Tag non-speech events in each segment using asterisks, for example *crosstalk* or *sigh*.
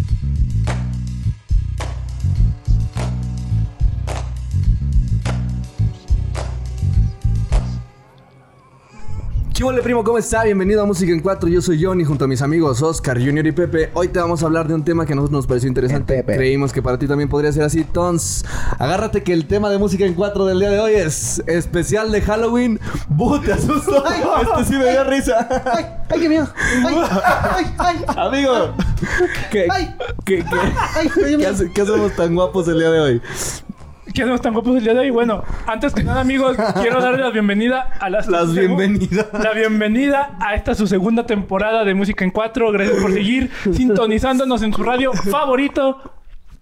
Thank you. ¿Qué hola primo? ¿Cómo está? Bienvenido a Música en 4. Yo soy Johnny junto a mis amigos Oscar, Junior y Pepe. Hoy te vamos a hablar de un tema que a nosotros nos pareció interesante. Pepe. Creímos que para ti también podría ser así. Tons, agárrate que el tema de Música en 4 del día de hoy es especial de Halloween. ¡Bu! ¿Te asustó? *laughs* Este sí me dio risa. ¡Ay! ¡Ay, qué miedo! ¡Ay! ¡Ay! ¡Ay! Amigo, ¿qué, Ay. qué, qué- ¡Ay! hace- qué hacemos tan guapos el día de hoy? ¿Qué hacemos tan guapos el día de hoy? Bueno, antes que nada, amigos, quiero darle la bienvenida a las... Las bienvenidas. La bienvenida a esta su segunda temporada de Música en Cuatro. Gracias por seguir sintonizándonos en su radio favorito.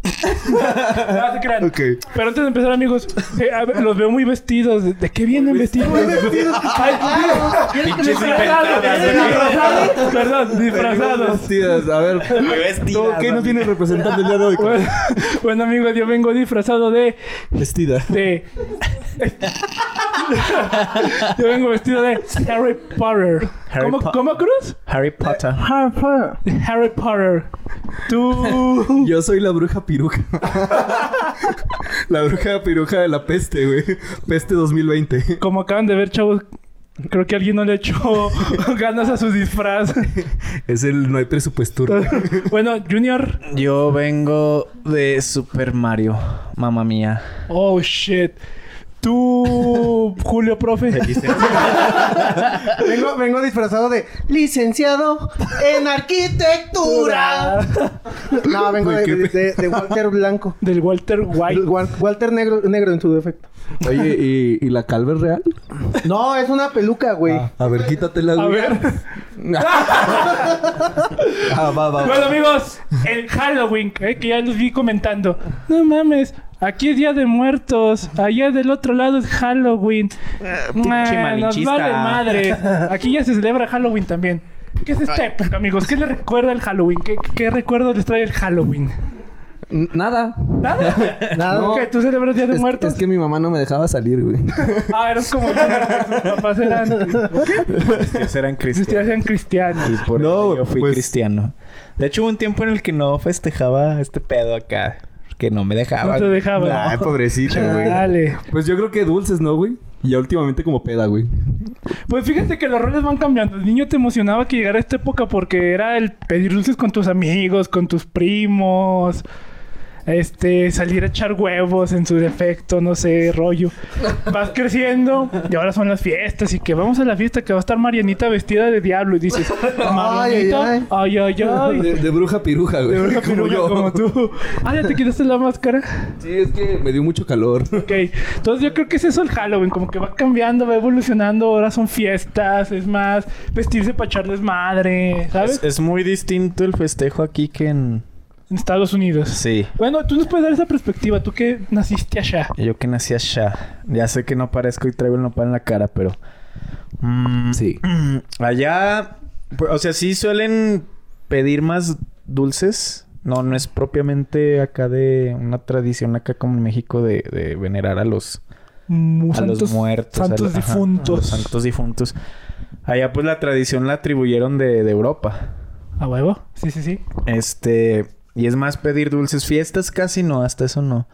*laughs* No se crean. Ok. Pero antes de empezar, amigos, eh, a ver, los veo muy vestidos. ¿De, de qué vienen vestidos? Ay, ¿Quieres que me disfrazados, disfrazados. Perdón, disfrazados. Vestidas. A ver, ¿tú ¿qué nos tienes representando el día de hoy? Bueno, bueno, amigos, yo vengo disfrazado de Vestida. de. Yo vengo vestido de Harry Potter. Harry ¿Cómo, Po- ¿Cómo, Cruz? Harry Potter. Harry Potter. Tú. Yo soy la bruja piruja. *laughs* la bruja piruja de la peste, güey. Peste 2020. Como acaban de ver, chavos, creo que alguien no le echó *laughs* ganas a su disfraz. Es el no hay presupuesto. *laughs* bueno, Junior. Yo vengo de Super Mario. Mamma mía. Oh, shit. Tú, Julio, profe. *laughs* Vengo, vengo disfrazado de licenciado en arquitectura. No, vengo de, Walter Blanco. Del Walter White. Wal- Walter negro, negro en su defecto. Oye, ¿y, y la calva es real? No, es una peluca, güey. A ver, quítatela, güey. A ver. *laughs* Ah, va, va. Bueno, amigos, el Halloween, eh, que ya los vi comentando. No mames, aquí es Día de Muertos. Allá del otro lado es Halloween. Ah, nos vale madre. *laughs* Aquí ya se celebra Halloween también. ¿Qué es esta época, amigos? ¿Qué les recuerda el Halloween? ¿Qué, qué recuerdos les trae el Halloween? Nada. ¿Nada? *laughs* Nada. No. ¿Qué? ¿Tú celebras Día de Es, Muertos? es que mi mamá no me dejaba salir, güey. Ah, eres como sus papás eran... *laughs* Ustedes eran Ustedes cristianos. eran cristianos. Y por No, eso yo fui pues- cristiano. De hecho, hubo un tiempo en el que no festejaba este pedo acá. Que no me dejaba. No te dejaban. Ay, pobrecita, güey. Dale. Pues yo creo que dulces, ¿no, güey? Y ya últimamente como peda, güey. Pues fíjate que los roles van cambiando. El niño te emocionaba que llegara esta época porque era el pedir dulces con tus amigos, con tus primos. Este, salir a echar huevos en su defecto, no sé, rollo. Vas creciendo y ahora son las fiestas y que vamos a la fiesta que va a estar Marianita vestida de diablo y dices, *laughs* Marianita, ay. ay, ay, ay. De, de bruja piruja, güey. De verdad, como piruja yo. como tú. Ah, ya te quitaste la máscara. Sí, es que me dio mucho calor. Ok, entonces yo creo que es eso el Halloween, como que va cambiando, va evolucionando, ahora son fiestas, es más, vestirse para echarles madre, ¿sabes? Es, es muy distinto el festejo aquí que en... En Estados Unidos. Sí. Bueno, tú nos puedes dar esa perspectiva, tú que naciste allá. Yo que nací allá. Ya sé que no parezco y traigo el nopal en la cara, pero... mm, Sí. Allá... pues, o sea, sí suelen pedir más dulces. No, no es propiamente acá de una tradición acá como en México de, de venerar a los, Mm, a santos, los muertos. a santos la- ajá, difuntos. a los santos difuntos. Allá pues la tradición la atribuyeron de, de Europa. ¿A huevo? Sí, sí, sí. Este... Y es más pedir dulces. Fiestas casi no, hasta eso no.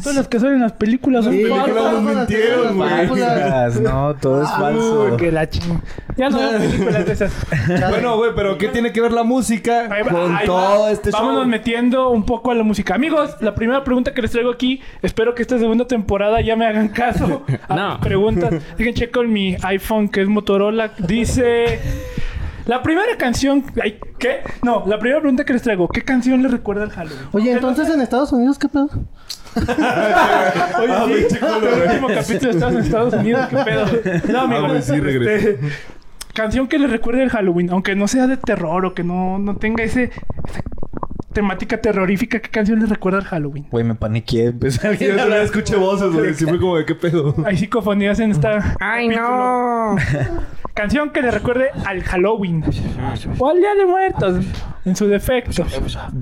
Todas las que salen en las películas son Sí, falsas. nos mintieron, güey. *laughs* No, todo es falso. Uy, que la ching... Ya no veo películas de esas. *laughs* Bueno, güey, pero ¿qué tiene que ver la música va, con todo va. este Vámonos show? metiendo un poco a la música. Amigos, la primera pregunta que les traigo aquí, espero que esta segunda temporada ya me hagan caso a *laughs* No. mis preguntas. Dejen checo en mi iPhone, que es Motorola. Dice... La primera canción... ay, ¿Qué? No, la primera pregunta que les traigo. ¿Qué canción les recuerda al Halloween? Oye, entonces en Estados Unidos, ¿qué pedo? *laughs* Oye, sí, el último capítulo estás en Estados Unidos. ¿Qué pedo? No, amigo. Ah, sí, regresé. este, canción que les recuerde el Halloween. Aunque no sea de terror o que no, no tenga ese... temática terrorífica. ¿Qué canción les recuerda al Halloween? Güey, me paniqué. Empecé a yo también escuché voces, güey. Fue como de qué pedo. Hay psicofonías en esta. ¡Ay, no! *laughs* canción que le recuerde al Halloween. O al Día de Muertos, en su defecto.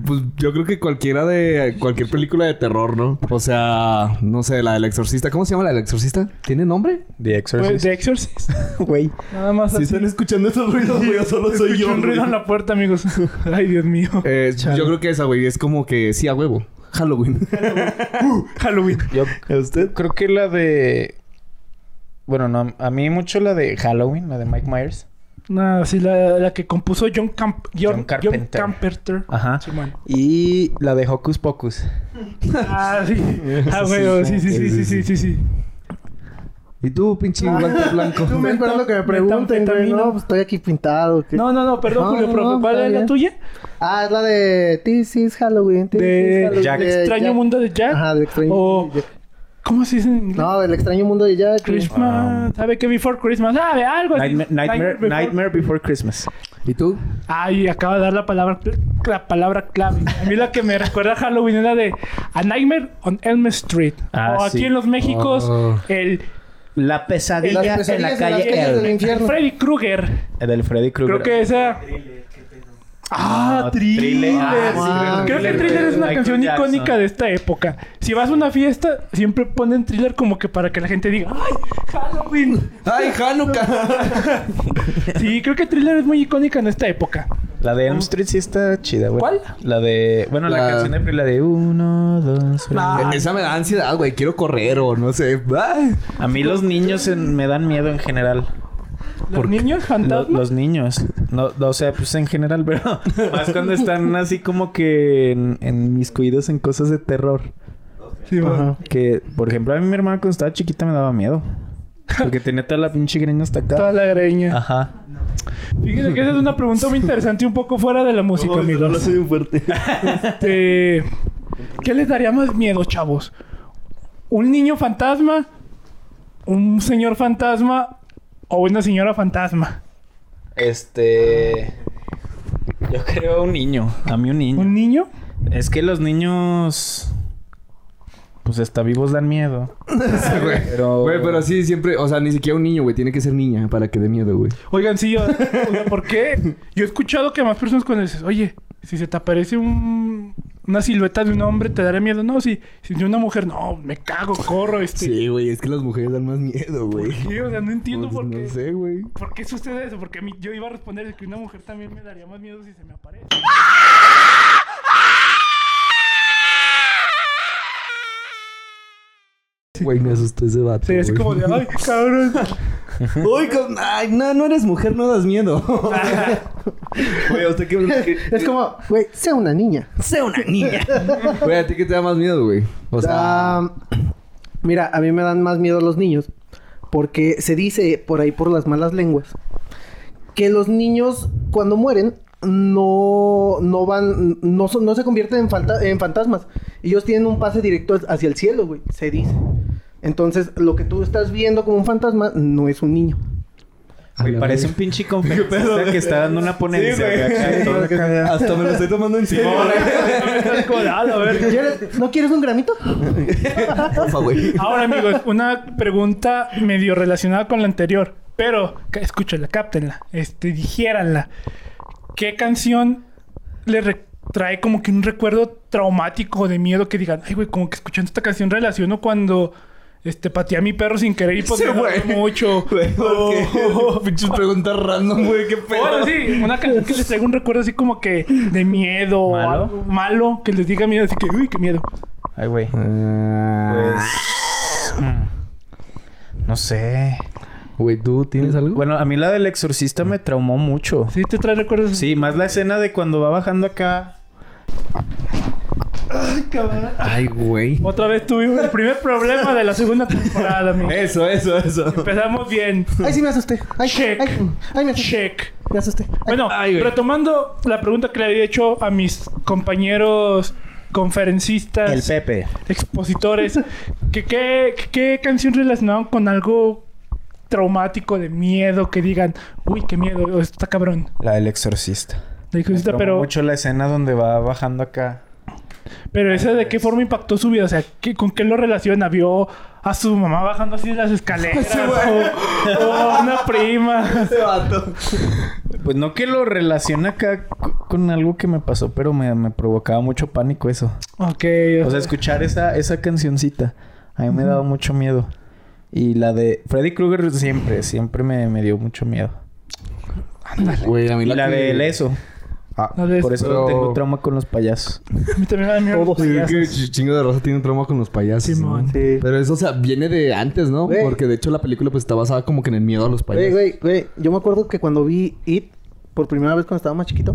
Pues yo creo que cualquiera de... Cualquier película de terror, ¿no? O sea... No sé, la del exorcista. ¿Cómo se llama la del exorcista? ¿Tiene nombre? The Pues, Exorcist. de Exorcist. *laughs* Güey. Nada más Si así. están escuchando esos ruidos, güey, solo *laughs* soy yo, un ruido en la puerta, amigos. Ay, Dios mío. Eh, yo creo que esa, güey, es como que sí a huevo. Halloween. *laughs* Halloween. Yo ¿A usted? creo que la de... Bueno, no, a mí mucho la de Halloween, la de Mike Myers. No, sí, la, la que compuso John, Camp John, John Carpenter. John Carpenter. Ajá. Y la de Hocus Pocus. Ah, sí. *laughs* Ah, güey, sí, sí, sí, sí, sí, sí, sí. ¿Y tú, pinche guante blanco? Tú *laughs* me esperando que me pregunten, güey. No, pues estoy aquí pintado. ¿qué? No, no, no, perdón, No, Julio, no, profe. no, ¿Cuál es la tuya? Ah, es la de This is Halloween. This De is Halloween, Jack. Extraño Jack. mundo de Jack. Ajá, del extraño O- mundo de Jack. ¿Cómo se dice en inglés? No, del extraño mundo de Jack. Christmas. ¿Sabe qué? Before Christmas. ¿Sabe? Algo así. Nightmare, Nightmare, Before- Nightmare Before Christmas. ¿Y tú? Ay, acaba de dar la palabra, la palabra clave. A mí la que me *laughs* recuerda a Halloween es la de A Nightmare on Elm Street. Ah, o aquí sí. en los Méxicos, Oh. el La pesadilla en la de calle del infierno. Freddy Krueger. El del Freddy Krueger. Creo que esa. Ah, Ah, Thriller. Thriller. Ah, Creo que Thriller Thriller es una Michael canción Jackson. icónica de esta época. Si vas a una fiesta, siempre ponen Thriller como que para que la gente diga, ¡ay, Halloween! ¡Ay, Hanukkah! *laughs* Sí, creo que Thriller es muy icónica en esta época. La de Elm Street sí está chida, güey. ¿Cuál? La de... Bueno, la, La- canción de la de uno, dos... Ah. Esa me da ansiedad, güey. Quiero correr o no sé. Ay. A mí los niños en- me dan miedo en general. ¿Los niños Lo- fantasmas? los niños. No, no, o sea, pues en general, *laughs* pero más cuando están así como que en, en mis cuidos en cosas de terror. Sí. Ajá. Que, por ejemplo, a mí mi hermana cuando estaba chiquita me daba miedo. Porque tenía toda la pinche greña hasta Toda acá. la greña. Ajá. Fíjense que esa es una pregunta muy interesante y un poco fuera de la música, amigos. soy un fuerte. Este, ¿Qué les daría más miedo, chavos? ¿Un niño fantasma? ¿Un señor fantasma? ¿O una señora fantasma? Este... Yo creo un niño. A mí un niño. ¿Un niño? Es que los niños... Pues hasta vivos dan miedo. güey. Pero... Güey, pero sí, siempre... O sea, ni siquiera un niño, güey. Tiene que ser niña para que dé miedo, güey. Oigan, sí, o sea, ¿por qué? Yo he escuchado que más personas cuando dices, oye, si se te aparece un, una silueta de un hombre, ¿te daría miedo? No, si, si de una mujer, no, me cago, corro, este... Sí, güey. Es que las mujeres dan más miedo, güey. Sí, o sea, no entiendo Pues, por qué. No sé, güey. ¿Por qué sucede eso? Porque a mí, yo iba a responder que una mujer también me daría más miedo si se me aparece. Güey, me asustó ese vato, Sí, así como de, ay, *laughs* cabrón. Uy, con- ay, no, no eres mujer, no das miedo. *laughs* Güey, ¿a usted qué? Es como, güey, sea una niña. Sea una niña. Güey, ¿a ti qué te da más miedo, güey? O sea... Ah, mira, a mí me dan más miedo los niños. Porque se dice por ahí por las malas lenguas que los niños cuando mueren no, no van, no, son- no se convierten en, falta- en fantasmas. Ellos tienen un pase directo hacia el cielo, güey. Se dice. Entonces, lo que tú estás viendo como un fantasma no es un niño. Güey, parece un pinche *laughs* conferencista que está dando una ponencia. Sí, güey. Hasta me lo estoy tomando encima. *laughs* Como de, "Ah, a ver. ¿Quieres- ¿No quieres un gramito? Ahora, amigos, una pregunta medio relacionada con la anterior. Pero, escúchenla, cáptenla. Este, dijéranla. ¿Qué canción le trae como que un recuerdo traumático de miedo que digan, ay, güey, como que escuchando esta canción relaciono cuando este, pateé a mi perro sin querer y pues Sí, me mucho? *laughs* Oh. *laughs* Pinches preguntas random, güey. Qué pedo. Bueno, sí, una canción que les traiga un recuerdo así como que de miedo o ¿Malo? algo malo, que les diga miedo, así que, uy, qué miedo. Ay, güey. Ah. Pues... mm, No sé. Güey, ¿tú tienes algo? Bueno, a mí la del exorcista me traumó mucho. ¿Sí te trae recuerdos? Sí, más la escena de cuando va bajando acá. Ay, cabrón. Ay, güey. Otra vez tuvimos el primer problema de la segunda temporada, amigo. Eso, eso, eso. Empezamos bien. Ay, sí me asusté. Ay, Check. ay, ay, me asusté. Check. Me asusté. Ay, Bueno, Ay, retomando la pregunta que le había hecho a mis compañeros conferencistas, El Pepe. expositores, que qué, qué canción relacionaban con algo traumático de miedo que digan, uy, qué miedo, o esto está cabrón. La del exorcista. La pero, mucho la escena donde va bajando acá. pero esa de qué forma impactó su vida, o sea, ¿qué- ¿con qué lo relaciona? ¿Vio a su mamá bajando así las escaleras. o, o una prima. Ese vato. Pues no que lo relacione acá con algo que me pasó, pero me, me provocaba mucho pánico eso. Ok. O sea, escuchar esa, esa cancioncita. A mí me daba mucho miedo. Y la de Freddy Krueger siempre, siempre me, me dio mucho miedo. Güey, a mí Y la que- de El Eso. Ah, La de- Por eso Pero- tengo trauma con los payasos. *laughs* A mí también me da miedo los Sí, que payasos. ch- chingo de rosa tiene un trauma con los payasos. Simón. ¿no? Sí. Pero eso, o sea, viene de antes, ¿no? Güey. Porque de hecho la película pues está basada como que en el miedo a los Güey, payasos. güey, güey. Yo me acuerdo que cuando vi It por primera vez cuando estaba más chiquito,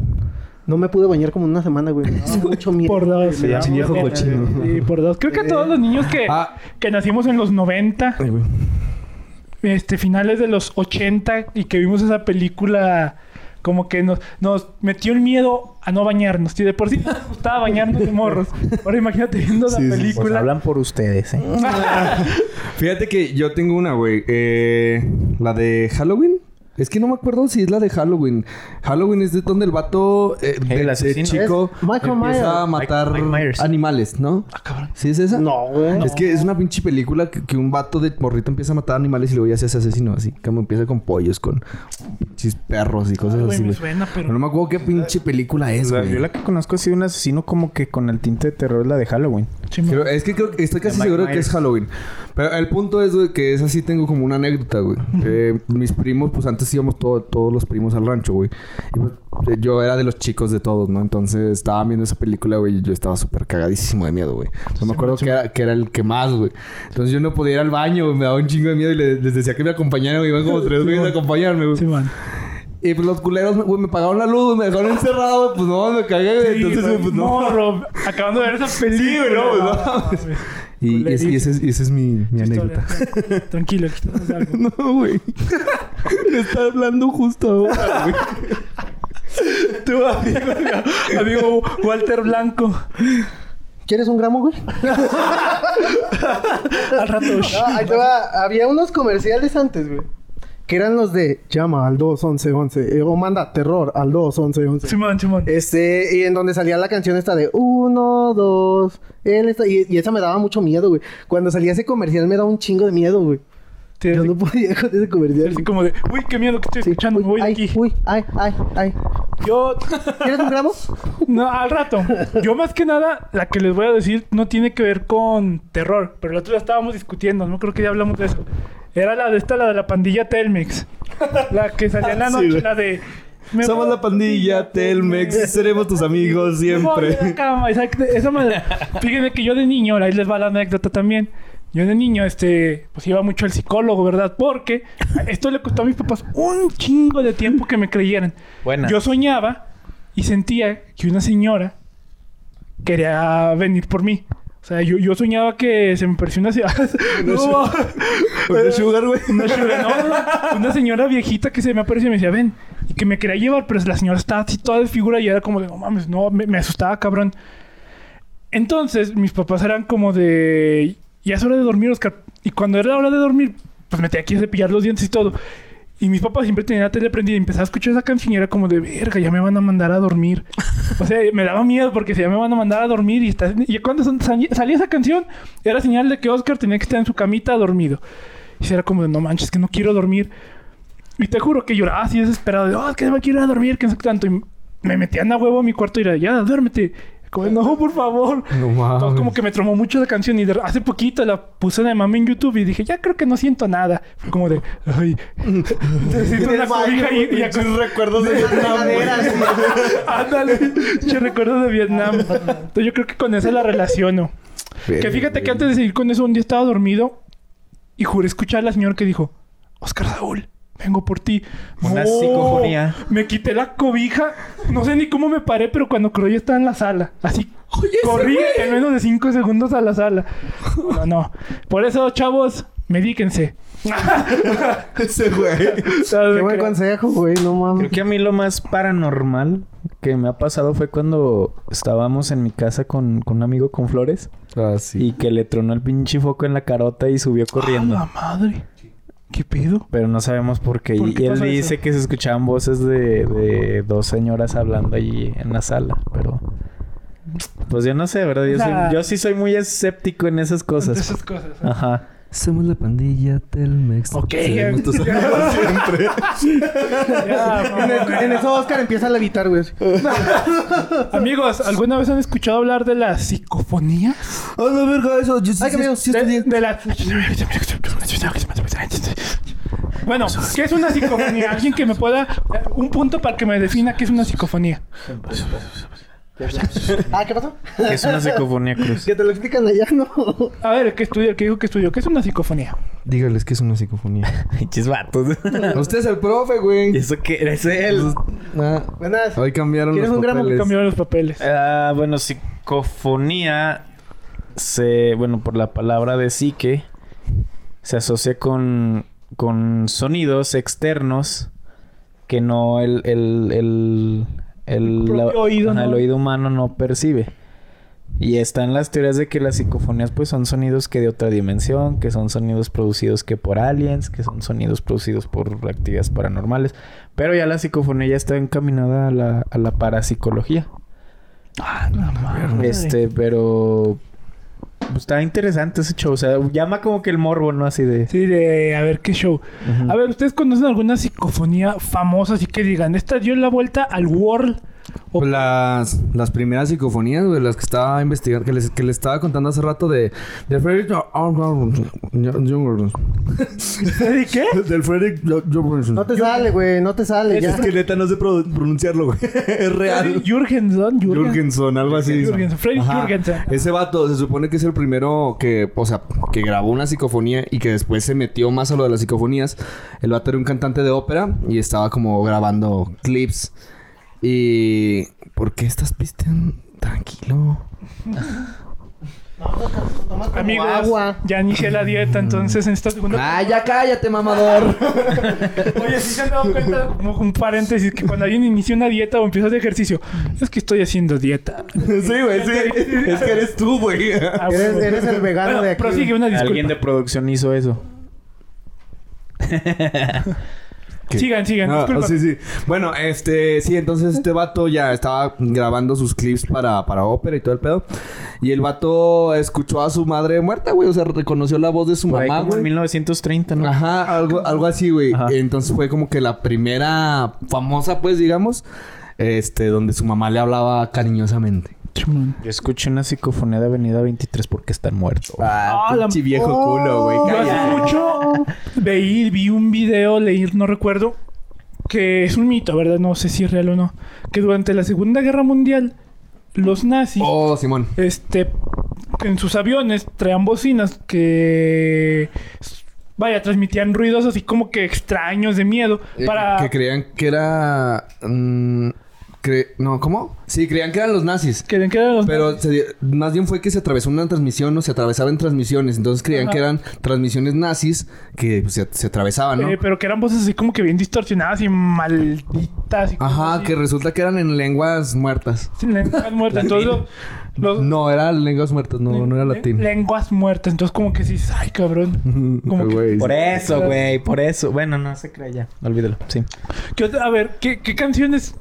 no me pude bañar como una semana, güey. Me *laughs* daba mucho miedo. Por dos. Se llama Sí, viejo cochino. Sí, por dos. Creo que a todos los niños que, Ah. que nacimos en los 90, Ay, güey. este, finales de los 80 y que vimos esa película como que nos, nos metió el miedo a no bañarnos. Y de por sí nos gustaba bañarnos de morros. Ahora imagínate viendo la sí. Pues película. hablan por ustedes, ¿eh? *laughs* Fíjate que yo tengo una, güey. Eh, la de Halloween. Es que no me acuerdo si es la de Halloween. Halloween es de donde el vato eh, de, de asesino. chico Es Michael empieza Myers. a matar Mike- Mike Myers. animales, ¿no? Ah, cabrón. ¿Sí es esa? No, güey. Es que es una pinche película que, que un vato de morrito empieza a matar animales y luego ya se hace asesino así. Como empieza con pollos, con pinches perros y cosas Ay, güey, así, me güey. suena, Pero pero... no me acuerdo qué pinche película es, güey. yo la que conozco ha sido un asesino como que con el tinte de terror, la de Halloween. Sí, Creo- es que creo que estoy casi seguro de que Myers. es Halloween. Pero el punto es, güey, que es así, tengo como una anécdota, güey. Eh, mis primos, pues antes íbamos todo- todos los primos al rancho, güey. Y pues eh, yo era de los chicos de todos, ¿no? Entonces estaban viendo esa película, güey, y yo estaba súper cagadísimo de miedo, güey. No me acuerdo que era, que era el que más, güey. Entonces yo no podía ir al baño, me daba un chingo de miedo y le- les decía que me acompañaran, güey. Iban como *laughs* tres güeyes a acompañarme, güey. Sí, man. Y pues los culeros, güey, me pagaron la luz, me dejaron encerrado, güey. Pues no, me cagué, güey. Sí, Entonces, pues no. morro, acabando de ver esa película. güey, no, pues, no. Y, y ese, y ese es, y ese es mi, mi anécdota. Historia. *laughs* Tranquilo, aquí estamos *laughs* algo. No, güey. Me *laughs* está hablando justo ahora, güey. Tu amigo, amigo Walter Blanco. ¿Quieres un gramo, güey? Al rato. No, ahí te va. Había unos comerciales antes, güey. Que eran los de llama al 21111 eh, o manda terror al 21111. Simón, Simón. Este, y en donde salía la canción esta de uno, dos, él está, y, y esa me daba mucho miedo, güey. Cuando salía ese comercial me daba un chingo de miedo, güey. Sí, Yo así, no podía *laughs* con ese comercial. así como de, uy, qué miedo que estoy Sí. escuchando, me Uy, voy ay, aquí. uy, ay, ay, ay. Yo, *laughs* ¿Quieres un gramo? *laughs* no, al rato. Yo más que nada, la que les voy a decir no tiene que ver con terror, pero el otro día estábamos discutiendo, no creo que ya hablamos de eso. Era la de esta, la de la pandilla Telmex. La que salía en la noche, la de... me Somos la pandilla Telmex. Seremos tus amigos Me siempre. cama, exacto. Esa me- Fíjense que yo de niño, ahí les va la anécdota también. Yo de niño, este, pues iba mucho al psicólogo, ¿verdad? Porque esto le costó a mis papás un chingo de tiempo que me creyeran. Buena. Yo soñaba y sentía que una señora quería venir por mí. O sea, yo, yo soñaba que se me parecía una... *laughs* no, *laughs* Una sugar, güey. una, sugar- no, no, *laughs* una señora viejita que se me apareció y me decía, ven. Y que me quería llevar, pero la señora estaba así toda de figura y era como de, no mames, no, me, me asustaba, cabrón. Entonces, mis papás eran como de, ya es hora de dormir, Oscar. Y cuando era hora de dormir, pues me tenía que cepillar los dientes y todo. Y mis papás siempre tenían la tele prendida y empezaba a escuchar esa canción y era como de, verga, ya me van a mandar a dormir. *laughs* o sea, me daba miedo porque si ya me van a mandar a dormir y, está, y cuando salía esa canción, era señal de que Oscar tenía que estar en su camita dormido. Y era como de, no manches, que no quiero dormir. Y te juro que lloraba así desesperado. De, oh, es que me quiero ir a dormir, que no sé qué tanto. Y me metían a huevo a mi cuarto y era, ya, duérmete. Como, de, no, por favor. No Entonces, como mames. que me tromó mucho la canción. Y de- hace poquito la puse de mami en YouTube y dije, ya creo que no siento nada. Fue como de, ay, *laughs* necesito una cobija y, y acá- recuerdos de *laughs* Ándale, yo recuerdo de Vietnam. Entonces yo creo que con esa la relaciono. Que fíjate que antes de seguir con eso, un día estaba dormido y juré escuchar a la señora que dijo, Oscar Saúl, vengo por ti. Una psicofonía. Me quité la cobija, no sé ni cómo me paré, pero cuando creo ya estaba en la sala. Así, corrí en menos de cinco segundos a la sala. No, no. Por eso, chavos, medíquense. *laughs* Ese güey. *laughs* Qué buen consejo, güey, no mames. Creo que a mí lo más paranormal que me ha pasado fue cuando estábamos en mi casa con, con un amigo con flores Ah, sí. y que le tronó el pinche foco en la carota y subió corriendo. ¡A la madre! ¿Qué pedo? Pero no sabemos por qué. ¿Por y él dice eso? que se escuchaban voces de, de dos señoras hablando allí en la sala. Pero... Pues yo no sé, ¿verdad? Yo, O sea- soy- yo sí soy muy escéptico en esas cosas. Esas cosas. ¿eh? Ajá. Somos la pandilla Telmex. Ok. Tus *laughs* siempre. Ya, En, mamón. el- en eso Oscar empieza a levitar, güey. *laughs* Amigos, ¿alguna vez han escuchado hablar de la psicofonía? ¡A la verga eso! Yo Ay, De, de la... Bueno, ¿qué es una psicofonía? Alguien que me pueda... Un punto para que me defina qué es una psicofonía. *laughs* Ah, ¿qué pasó? ¿Qué es una psicofonía, Cruz? *laughs* Que te lo explican allá, ¿no? A ver, que estudió, que dijo que estudió. ¿Qué es una psicofonía? Dígales que es una psicofonía. *laughs* Pinches vatos. Usted es el profe, güey. ¿Y eso qué? ¿Eres él? Ah, Buenas. hoy cambiaron ¿Quieres los un gramo? papeles. Cambiaron los papeles. Ah, bueno, psicofonía se, bueno, por la palabra de psique, se asocia con, con sonidos externos que no el, el, el, el, El oído, ajá, ¿no? el oído humano no percibe. Y están las teorías de que las psicofonías pues son sonidos que de otra dimensión, que son sonidos producidos que por aliens, que son sonidos producidos por actividades paranormales. Pero ya la psicofonía ya está encaminada a la, a la parapsicología. Ah, no mames. Este, pero... pues, está interesante ese show. O sea, llama como que el morbo, ¿no? Así de... Sí, de a ver qué show. A ver, ¿ustedes conocen alguna psicofonía famosa así que digan, esta dio la vuelta al world? Pues las, las primeras psicofonías, güey, las que estaba investigando, que les, que les estaba contando hace rato de... De Frederick... ¿De qué? *laughs* Del Frederick... No te sale, güey. No te sale, ya. Es que neta no sé pro- pronunciarlo, güey. *laughs* es real. Jürgenson, Jürgen- Jürgenson, algo así. Jürgenson. Jürgenson. Ese vato se supone que es el primero que, o sea, que grabó una psicofonía y que después se metió más a lo de las psicofonías. El vato era un cantante de ópera y estaba como grabando clips. Y... ¿Por qué estás pisteando? Tranquilo. Tomas como Amigos, agua. ya inicié la dieta, entonces en esta segunda... *laughs* ¡Ah, ya cállate, mamador! *laughs* Oye, si se han dado cuenta, como un paréntesis, que cuando alguien inicia una dieta o empieza de ejercicio, es que estoy haciendo dieta. *laughs* sí, güey, sí. Es que eres tú, güey. Ah, Eres, el vegano Bueno, de aquí. prosigue una disculpa. Alguien de producción hizo eso. ¿Qué? Sigan, sigan, Ah, sí, sí. Bueno, este, sí, entonces este vato ya estaba grabando sus clips para, para ópera y todo el pedo. Y el vato escuchó a su madre muerta, güey. O sea, reconoció la voz de su Por mamá, como en güey. 1930, ¿no? Ajá, algo, algo así, güey. Ajá. Entonces fue como que la primera famosa, pues, digamos, este, donde su mamá le hablaba cariñosamente. Yo escuché una psicofonía de Avenida 23 porque están muertos. Ah, la- pinche viejo culo, güey. Oh, Yo Cállate. hace mucho veí, vi un video, leí, no recuerdo, que es un mito, ¿verdad? No sé si es real o no. Que durante la Segunda Guerra Mundial, los nazis, Oh, Simón. este, en sus aviones traían bocinas que, vaya, transmitían ruidos así como que extraños de miedo Eh, para... Que creían que era... mm, cre- No, ¿cómo? Sí, creían que eran los nazis. que que eran los Pero se di- más bien fue que se atravesó una transmisión o se atravesaban transmisiones. Entonces creían Ajá. que eran transmisiones nazis que pues, se, se atravesaban, ¿no? eh, pero que eran voces así como que bien distorsionadas y malditas. Y cosas Ajá, así. que resulta que eran en lenguas muertas. Sí, lenguas *laughs* muertas. Entonces, los, los- No, eran lenguas muertas, no, no era latín. Lenguas muertas. Entonces, como que sí, ay, cabrón. *laughs* como que- Güey, Por eso, güey, por eso. Bueno, no se cree ya. Olvídalo, sí. ¿Qué otra- a ver, ¿qué, qué canciones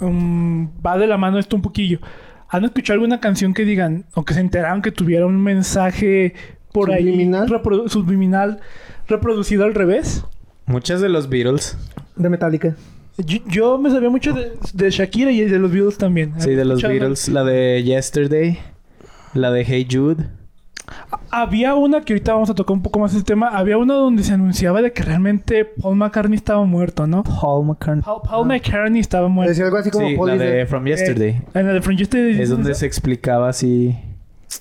um, va de la mano esto un poquillo? ¿Han escuchado alguna canción que digan, o que se enteraron que tuviera un mensaje por ¿Subliminal? ahí reprodu- subliminal reproducido al revés? Muchas de los Beatles. De Metallica. Yo, yo me sabía mucho de, de Shakira y de los Beatles también. Sí, de los. Beatles. La de Yesterday. La de Hey Jude. Había una que ahorita vamos a tocar un poco más el tema. Había una donde se anunciaba de que realmente Paul McCartney estaba muerto, ¿no? Paul McCartney. Paul, Paul McCartney estaba muerto. Decía algo así como Sí, Paul la dice, de From Yesterday. En la de From Yesterday es donde se explicaba así...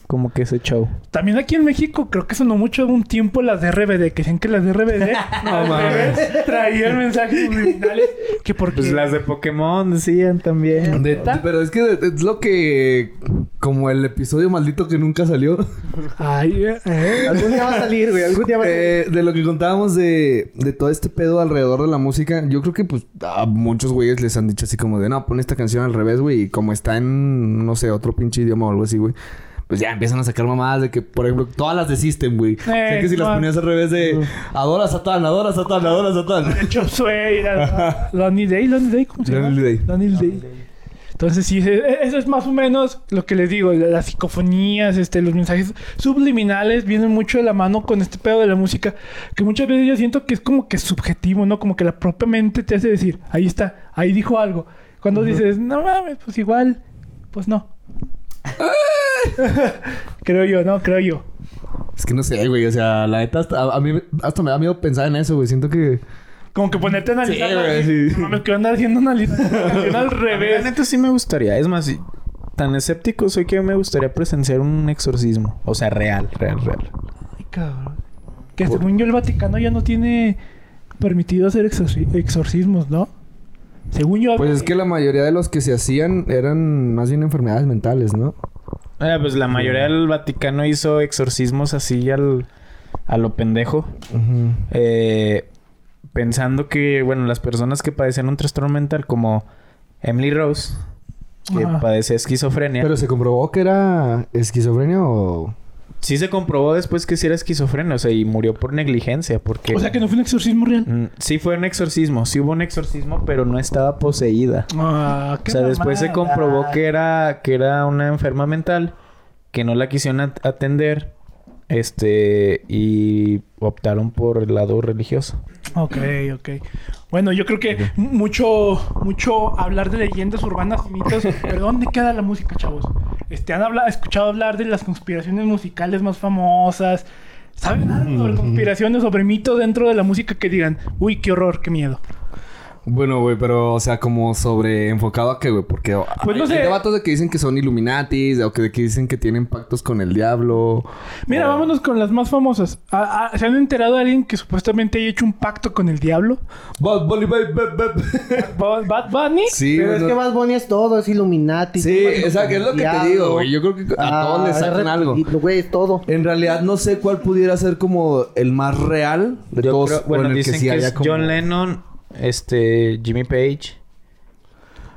Como que ese show. También aquí en México creo que sonó mucho un tiempo las de RBD, que decían que las de RBD *laughs* traían mensajes subliminales que porque Pues las de Pokémon decían también. De- pero es que es lo que... Como el episodio maldito que nunca salió. Ay, eh, eh. Algún día va a salir, güey. Algún día va a salir. Eh, de lo que contábamos de, de todo este pedo alrededor de la música, yo creo que pues a muchos güeyes les han dicho así como de no, pon esta canción al revés, güey, y como está en no sé, otro pinche idioma o algo así, güey. Pues ya empiezan a sacar mamadas de que, por ejemplo, todas las de System, güey. O sea, que si las ponías al revés de adora a Satán, adora a Satán, adora a Satán. Chop Suey, Lonely Day, Lonely Day, ¿cómo se llama? Lonely Day. Lonely Day. Entonces, sí, e- e- eso es más o menos lo que les digo. la- Las psicofonías, este, los mensajes subliminales vienen mucho de la mano con este pedo de la música. Que muchas veces yo siento que es como que subjetivo, ¿no? Como que la propia mente te hace decir, ahí está, ahí dijo algo. Cuando dices, no mames, pues igual, pues no. *laughs* creo yo, ¿no? Creo yo. Es que no sé, güey. O sea, la neta, hasta, a, a mí hasta me da miedo pensar en eso, güey. Siento que... Como que ponerte a analizar. Sí, ¿no? güey, Así, sí. No mames, que andar haciendo una lista *laughs* al La revés. neta sí me gustaría. Es más, tan escéptico soy que me gustaría presenciar un exorcismo. O sea, real, real, real. Ay, cabrón. Que según yo el Vaticano ya no tiene permitido hacer exorci- exorcismos, ¿no? Según yo... Pues es que la mayoría de los que se hacían eran más bien enfermedades mentales, ¿no? Ah, pues la mayoría del Vaticano hizo exorcismos así al, a lo pendejo. Eh, pensando que, bueno, las personas que padecían un trastorno mental como Emily Rose, que Ajá. padece esquizofrenia, Pero se comprobó que era esquizofrenia o... sí se comprobó después que sí era esquizofrenia, o sea, y murió por negligencia, porque... O sea que no fue un exorcismo real. Mm, Sí fue un exorcismo, sí hubo un exorcismo, pero no estaba poseída. Ah, O qué sea, después se comprobó que era, que era una enferma mental, que no la quisieron at- atender, este, y optaron por el lado religioso. Ok, ok. Bueno, yo creo que mucho, mucho hablar de leyendas urbanas y mitos. *laughs* ¿Pero dónde queda la música, chavos? Este, ¿Han habla- escuchado hablar de las conspiraciones musicales más famosas? ¿Saben algo sobre conspiraciones, sobre mitos dentro de la música que digan, uy, qué horror, qué miedo? Bueno, güey, pero, o sea, como sobre enfocado a qué, güey, porque Pues no hay, sé. hay debates de que dicen que son Illuminatis, o que, que dicen que tienen pactos con el diablo. Mira, o- vámonos con las más famosas. Ah, ah, ¿Se han enterado de alguien que supuestamente haya hecho un pacto con el diablo? Bad Bunny, bad, bad, bad. ¿Bad Bad Bunny? Sí, Pero es que Bad Bunny es todo, es Illuminati. Sí, exacto, es lo que te digo, güey. Yo creo que a todos les Ah, sacan algo. Güey, es todo. En realidad no sé cuál pudiera ser como el más real de Yo todos. creo- bueno, en el dicen sí que, haya es como- John Lennon, este, Jimmy Page.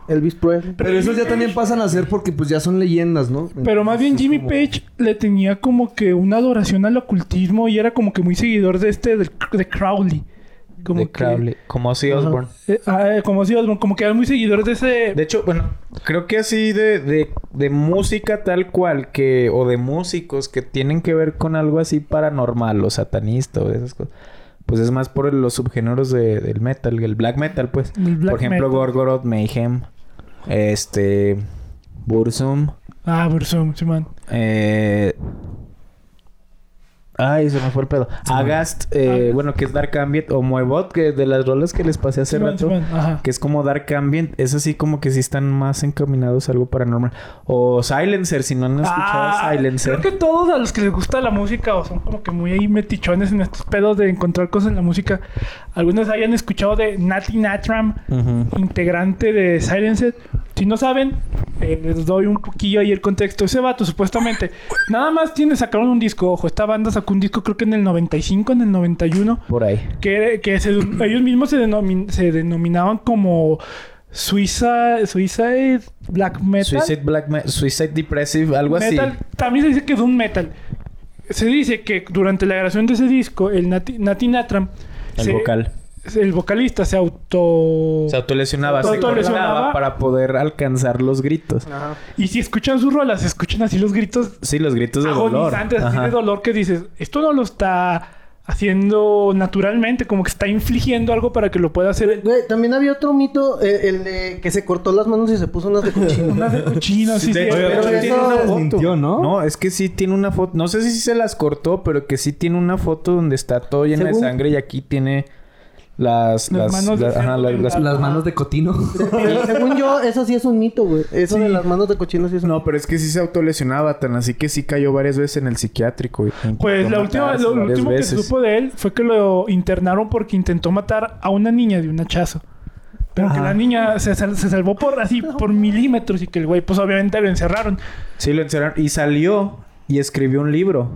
Elvis Presley. Pero esos ya también pasan a ser porque pues ya son leyendas, ¿no? Pero más bien Jimmy como- Page le tenía como que una adoración al ocultismo y era como que muy seguidor de este de Crowley. Como de que, Crowley, como Ozzy Osbourne. Eh, ah, eh, como si como que era muy seguidor de ese De hecho, bueno, creo que así de, de, de música tal cual que... O de músicos que tienen que ver con algo así paranormal o satanista o de esas cosas. Pues es más por los subgéneros de- del metal, el black metal, pues. El black por ejemplo, metal. Gorgoroth, Mayhem, este... Burzum, Ah, Burzum, sí, man. eh... Ay, se me fue el pedo. Agast, eh, bueno, que es Dark Ambient. O Moebot, que de las rolas que les pasé hace Sí, man, rato. sí, man. Ajá. Que es como Dark Ambient. Es así como que sí están más encaminados a algo paranormal. O Silencer, si no han escuchado Ah, Silencer. Creo que todos a los que les gusta la música o son como que muy ahí metichones en estos pedos de encontrar cosas en la música, algunos hayan escuchado de Nati Natram, integrante de Silenced. Si no saben, eh, les doy un poquillo ahí el contexto. Ese vato, supuestamente, nada más tiene, sacaron un disco. Ojo, esta banda sacó un disco creo que en el 95, en el 91. Por ahí. Que, que se- ellos mismos se, denomin- se denominaban como Suiza, Suicide Black Metal. Suicide Black Me- Suicide Depressive, algo metal. También se dice que Doom Metal. Se dice que durante la grabación de ese disco, el Nati, Nati Natram, así. El se- vocal. El vocalista se auto... Se autolesionaba. Se autolesionaba. para poder alcanzar los gritos. Y si escuchan sus rolas, escuchan así los gritos Sí, los gritos de dolor. agonizantes, así de dolor que dices, esto no lo está haciendo naturalmente, como que está infligiendo algo para que lo pueda hacer. Güey, también había otro mito, eh, el de que se cortó las manos y se puso unas de cochino. *laughs* Unas de cochino, sí, sí. De hecho, Pero tiene una foto. desmintió, ¿no? No, es que sí tiene una foto. No sé si se las cortó, pero que sí tiene una foto donde está todo lleno Según- de sangre y aquí tiene las... Las manos de la- ajá, cerdo la- en las- la- Las manos de Cotino. *laughs* Según yo, eso sí es un mito, güey. Eso de las manos de cochino sí es un No, pero es que sí se autolesionaba tan así que sí cayó varias veces en el psiquiátrico. y Pues la última, lo, último que veces. supo de él fue que lo internaron porque intentó matar a una niña de un hachazo. Pero que la niña se, sal- se salvó por así, *laughs* por milímetros y que el güey, pues obviamente lo encerraron. Sí, lo encerraron. Y salió y escribió un libro.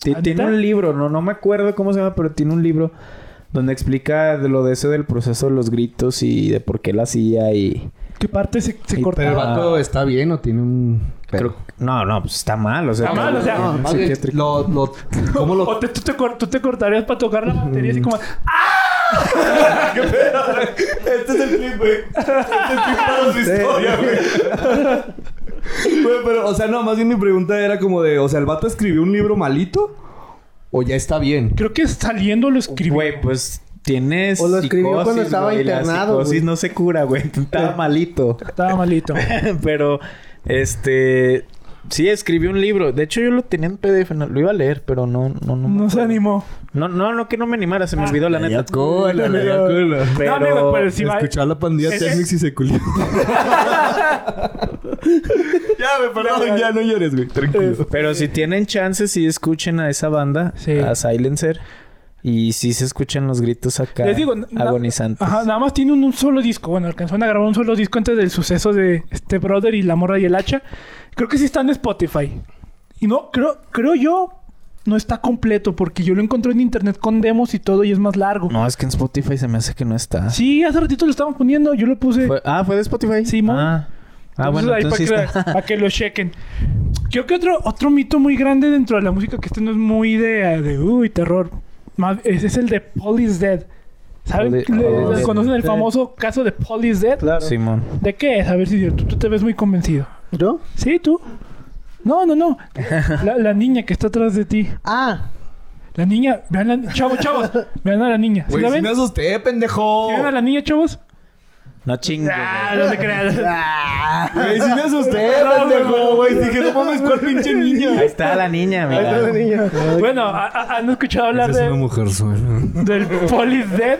Ti- ¿Ah, Tiene un libro, no, no me acuerdo cómo se llama, pero tiene un libro donde explica de lo de eso del proceso de los gritos y de por qué lo hacía y... ¿Qué parte se, se Pero el cortaba? vato está bien o tiene un... Creo- no, no, pues está mal. O sea, Está mal, o sea, no, Más bien, lo, lo, ¿Cómo *laughs* O lo...? te- tú, te, cor- tú te cortarías para tocar la batería así como... ¡Ah! *laughs* Este es el clip, güey. Este es el clip para su historia, güey. *laughs* Güey, pero, o sea, no, más bien mi pregunta era como de, o sea, ¿el vato escribió un libro malito? ¿O ya está bien? Creo que saliendo lo escribió. Güey, pues tienes. O lo escribió cuando estaba güey. La internado, psicosis güey. no se cura, güey. *laughs* Estaba malito. Estaba malito. *laughs* pero, este. Sí, escribió un libro. De hecho, yo lo tenía en PDF. no- lo iba a leer, pero no, no, no. No se animó. No, no, no, que no me animara. Se me olvidó, la neta. cola, la cola. Pero... No, amigo, pero si va... Escuchó a la pandilla Es- Technics y se culió. *laughs* ya, me perdón, ya no llores, güey. Tranquilo. Pero si tienen chance, sí escuchen a esa banda, Sí. a Silencer. Y sí se escuchan los gritos acá Les digo, na- agonizantes. Ajá, nada más tiene un, un solo disco. Bueno, alcanzaron a grabar un solo disco antes del suceso de este brother y la morra y el hacha. Creo que sí está en Spotify. Y no, creo, creo yo, no está completo porque yo lo encontré en internet con demos y todo y es más largo. No, es que en Spotify se me hace que no está. Sí, hace ratito lo estábamos poniendo, yo lo puse. Fue- ah, ¿fue de Spotify? Sí. Ah, ah Entonces, bueno, ahí entonces sí para, que, está. para que lo chequen. Creo que otro, otro mito muy grande dentro de la música que este no es muy de, de uy, terror. Más, ese es el de Paul is Dead. ¿Saben? Paul- Le- is ¿Conocen el Dead. famoso caso de Paul is Dead? Claro. Simón. ¿De qué es? A ver si tú, tú te ves muy convencido. ¿Yo? ¿Sí, tú? No, no, no. La, la niña que está atrás de ti. Ah, La niña, vean la chavos, chavos, vean a la niña. ¿Sí Güey, la sí ven? me asusté, pendejo. ¿Sí ven a la niña, chavos? No chingues. Ah, no te creas. *laughs* Güey, sí me asusté, pendejo, güey. Dije, no mames, ¿cuál pinche Ahí niña? está la niña, ahí está la mira. niña. Bueno, ¿ha- ha- ¿han escuchado hablar es una de, mujer suena. del Paul is Dead?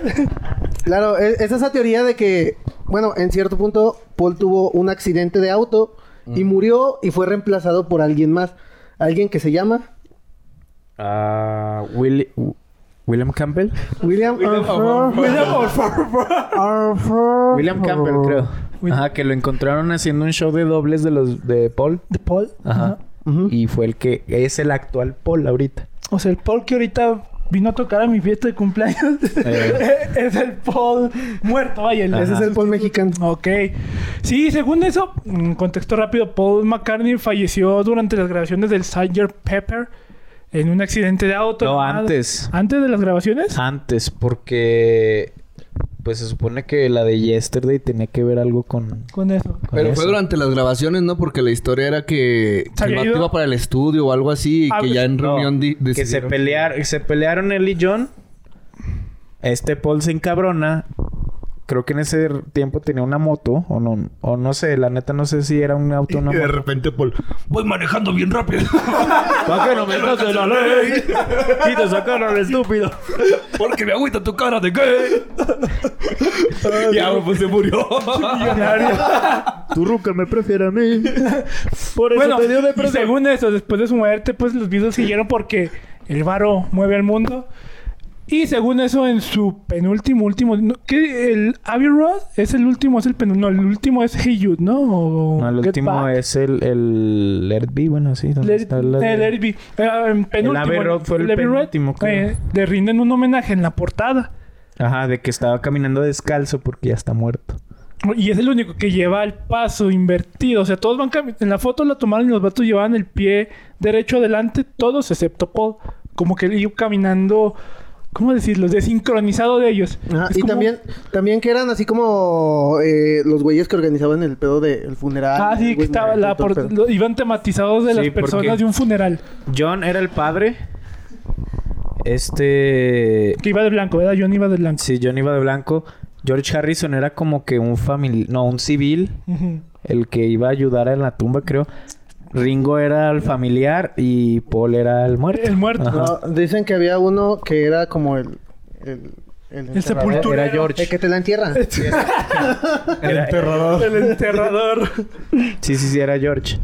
Claro, e- es esa teoría de que, bueno, en cierto punto, Paul tuvo un accidente de auto y murió y fue reemplazado por alguien más. Alguien que se llama Ah, Willi- William Campbell. William Arthur. William. *laughs* Arthur. William Campbell, creo. Ajá, que lo encontraron haciendo un show de dobles de los de Paul. ¿De Paul? Ajá. Y fue el que es el actual Paul ahorita. O sea, el Paul que ahorita vino a tocar a mi fiesta de cumpleaños Eh. *laughs* es el Paul muerto, vaya. Ese es el Paul mexicano. Ok. Sí, según eso, en contexto rápido, Paul McCartney falleció durante las grabaciones del Sgt. Pepper en un accidente de auto. No, antes. ¿Antes de las grabaciones? Antes, porque pues se supone que la de Yesterday tenía que ver algo con, Con eso. con Pero eso. fue durante las grabaciones, ¿no? Porque la historia era que, ¿Se que el vato iba para el estudio o algo así y Ah, que ya en No, reunión di- que se decidieron- pelearon, se pelearon él y John. Este Paul se encabrona. Creo que en ese tiempo tenía una moto o no, o no sé, la neta no sé si era un auto o una Y de moto. repente Paul, voy manejando bien rápido. *laughs* ¿Para qué no me de la ley? Y te sacaron estúpido. Porque me agüita tu cara de gay. ya, pues se murió. Tu ruca me prefiere a mí. Por eso Bueno, te dio y depresión. según eso, después de su muerte, pues los videos siguieron porque el varo mueve al mundo. Y según eso, en su penúltimo, último... no, ¿Qué? ¿El Abbey Road? ¿Es el último? ¿Es el penúltimo? No, el último es Hey Jude, ¿no? O No, el Get último Back. es el, el Be, bueno, sí. ¿dónde Let, está la de- el. Eh, en penúltimo. Abbey Road fue el penúltimo, creo. eh, le rinden un homenaje en la portada. Ajá, de que estaba caminando descalzo porque ya está muerto. Y es el único que lleva el paso invertido. O sea, todos van cami- En la foto la tomaron y los vatos llevaban el pie derecho adelante, todos excepto Paul. Como que él iba caminando, ¿cómo decirlo? Desincronizado de ellos. Ajá, y como- también, también que eran así como eh, los güeyes que organizaban el pedo del funeral. Ah, sí, que estaba la por- lo- iban tematizados de Sí, las personas de un funeral. John era el padre. Este. Que iba de blanco, ¿verdad? John iba de blanco. Sí, John iba de blanco. George Harrison era como que un familiar. No, un civil. El que iba a ayudar en la tumba, creo. Ringo era el familiar y Paul era el muerto. El muerto. No, dicen que había uno que era como el... El, el, enterrador. sepulturero. Era George. El que te la entierra. *laughs* Era- El enterrador. Sí, sí, sí, era George.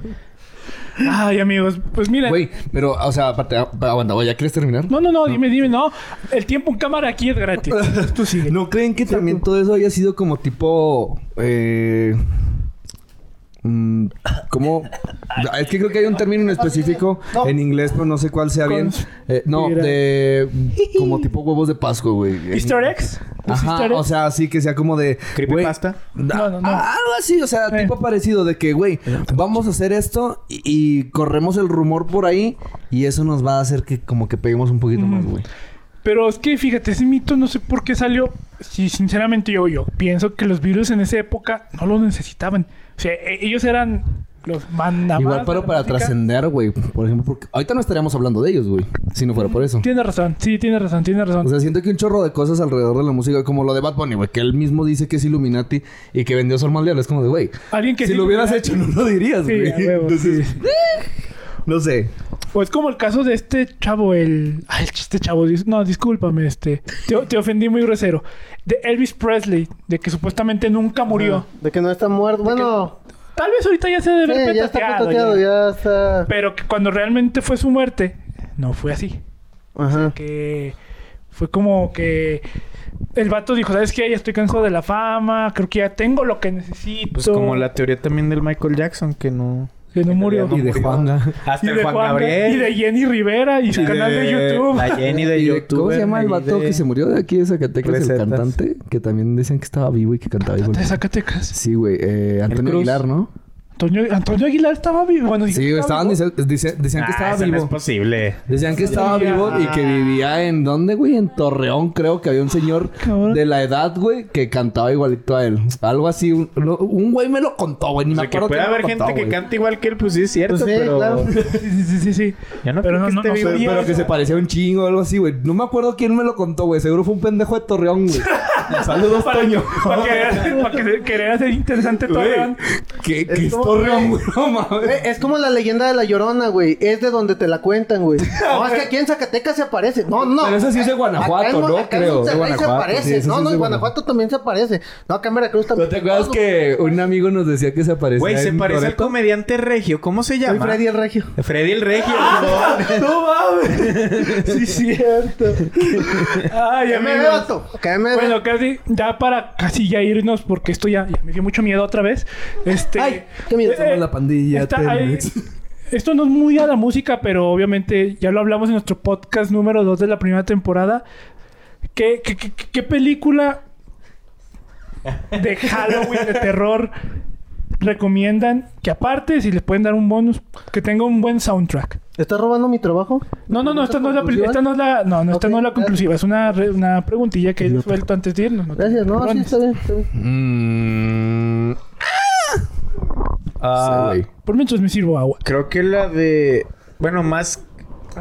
Ay, amigos, pues miren. Güey, pero, o sea, aparte, aguanta, ¿ya quieres terminar? No, no, no, dime, dime, no. El tiempo en cámara aquí es gratis. *laughs* Tú sigue. ¿No creen que también todo eso haya sido como tipo... Eh, ¿Cómo? Es que creo que hay un término en específico en inglés, pero no sé cuál sea bien. Eh, no, de... Como tipo huevos de Pascua, güey. ¿Easter eggs? ¿Los Ajá, easter eggs? o sea, sí que sea como de... ¿Creepypasta? No, no, no. Algo así, o sea, Eh. tipo parecido de que, güey, vamos a hacer esto y, y corremos el rumor por ahí y eso nos va a hacer que como que peguemos un poquito más, güey. Pero es que fíjate, ese mito no sé por qué salió. Si sinceramente yo, yo pienso que los virus en esa época no lo necesitaban. O sea, e- ellos eran los mandamás Igual, pero para trascender, güey. Por ejemplo, porque ahorita no estaríamos hablando de ellos, güey. Si no fuera por eso. Tienes razón, sí, tienes razón, tienes razón. O sea, siento que un chorro de cosas alrededor de la música, como lo de Bad Bunny, güey, que él mismo dice que es Illuminati y que vendió Sol Mundial. Es como de, güey, Alguien que si sí lo hubieras Illuminati- hecho, no lo dirías, Sí, güey. huevo, Entonces, sí. *laughs* no sé. O es como el caso de este chavo, el... Ay, el chiste chavo. No, discúlpame, este... Te, te ofendí muy grosero. De Elvis Presley, de que supuestamente nunca murió. De que no está muerto. Bueno, Tal vez ahorita ya se debe sí, ya está petateado, ya. ya está. Pero que cuando realmente fue su muerte, no fue así. Ajá. Que fue como que el vato dijo, ¿sabes qué? Ya estoy cansado de la fama, creo que ya tengo lo que necesito. Pues como la teoría también del Michael Jackson, que no... Que no murió. Y de. Juanga. Hasta Y el de Juan, Juan Gabriel. Y de Jenny Rivera y su canal de YouTube. La Jenny de YouTube. ¿Cómo se llama el vato que se murió de aquí de Zacatecas? El cantante. Que también decían que estaba vivo y que cantaba igual. De Zacatecas. Sí, güey. Eh, Antonio Cruz. Aguilar, ¿no? Antonio, Antonio Aguilar estaba vivo. Bueno, Sí, que Estaban vivo. dice- dice- decían que Ah, estaba eso no vivo. es posible. Decían que estaba Sí, vivo y ah. que vivía en dónde, güey? En Torreón, creo que había un señor Cabrón. de la edad, güey, que cantaba igualito a él. Algo así. Un, lo- un güey me lo contó, güey. Ni O me sea, que acuerdo puede me haber gente contó, que canta igual que él, pues sí es cierto, Pues sí, pero... claro. *laughs* Sí, sí, sí, sí. Yo no Pero creo no, que no, esté no vivo. Pero que se parecía a un chingo o algo así, güey. No me acuerdo quién me lo contó, güey. Seguro fue un pendejo de Torreón, güey. *laughs* Saludos, Toño. para querer, para que- querer hacer interesante Torreón. ¿Qué, qué Torreón, güey? No mames. Güey, Es como la leyenda de la llorona, güey. Es de donde te la cuentan, güey. *laughs* No, es que aquí en Zacatecas se aparece. No, no. Pero esa sí es de Guanajuato, Acá en- ¿no? acá Creo. De se Guanajuato, aparece. sí, esa sí no, no, en Guanajuato también se aparece. No, acá en Veracruz ¿No te acuerdas que un amigo nos decía que se aparecía Güey, se parece al comediante regio. ¿Cómo se Soy llama? Freddy el Regio. Freddy el regio. ¡No mames! *laughs* Sí, cierto. Ay, ¿Qué me me Bueno, casi, ya para casi ya irnos, porque esto ya, ya me dio mucho miedo otra vez. Este. Ay, qué miedo. Somos la pandilla ahí- esto no es muy a la música, pero obviamente ya lo hablamos en nuestro podcast número 2 de la primera temporada. ¿Qué, qué, qué- qué película de Halloween, de terror, recomiendan? Que aparte, si les pueden dar un bonus, que tenga un buen soundtrack. ¿Estás robando mi trabajo? No, no, no, esta no es la, esta no es la, no, no, esta Ok, no es la gracias. conclusiva. Es una, re- una preguntilla que he suelto antes de irnos. no Gracias, no, sí, está bien, está bien. Mm, Ah, sí, güey. Por mientras me sirvo agua. creo que la de... Bueno, más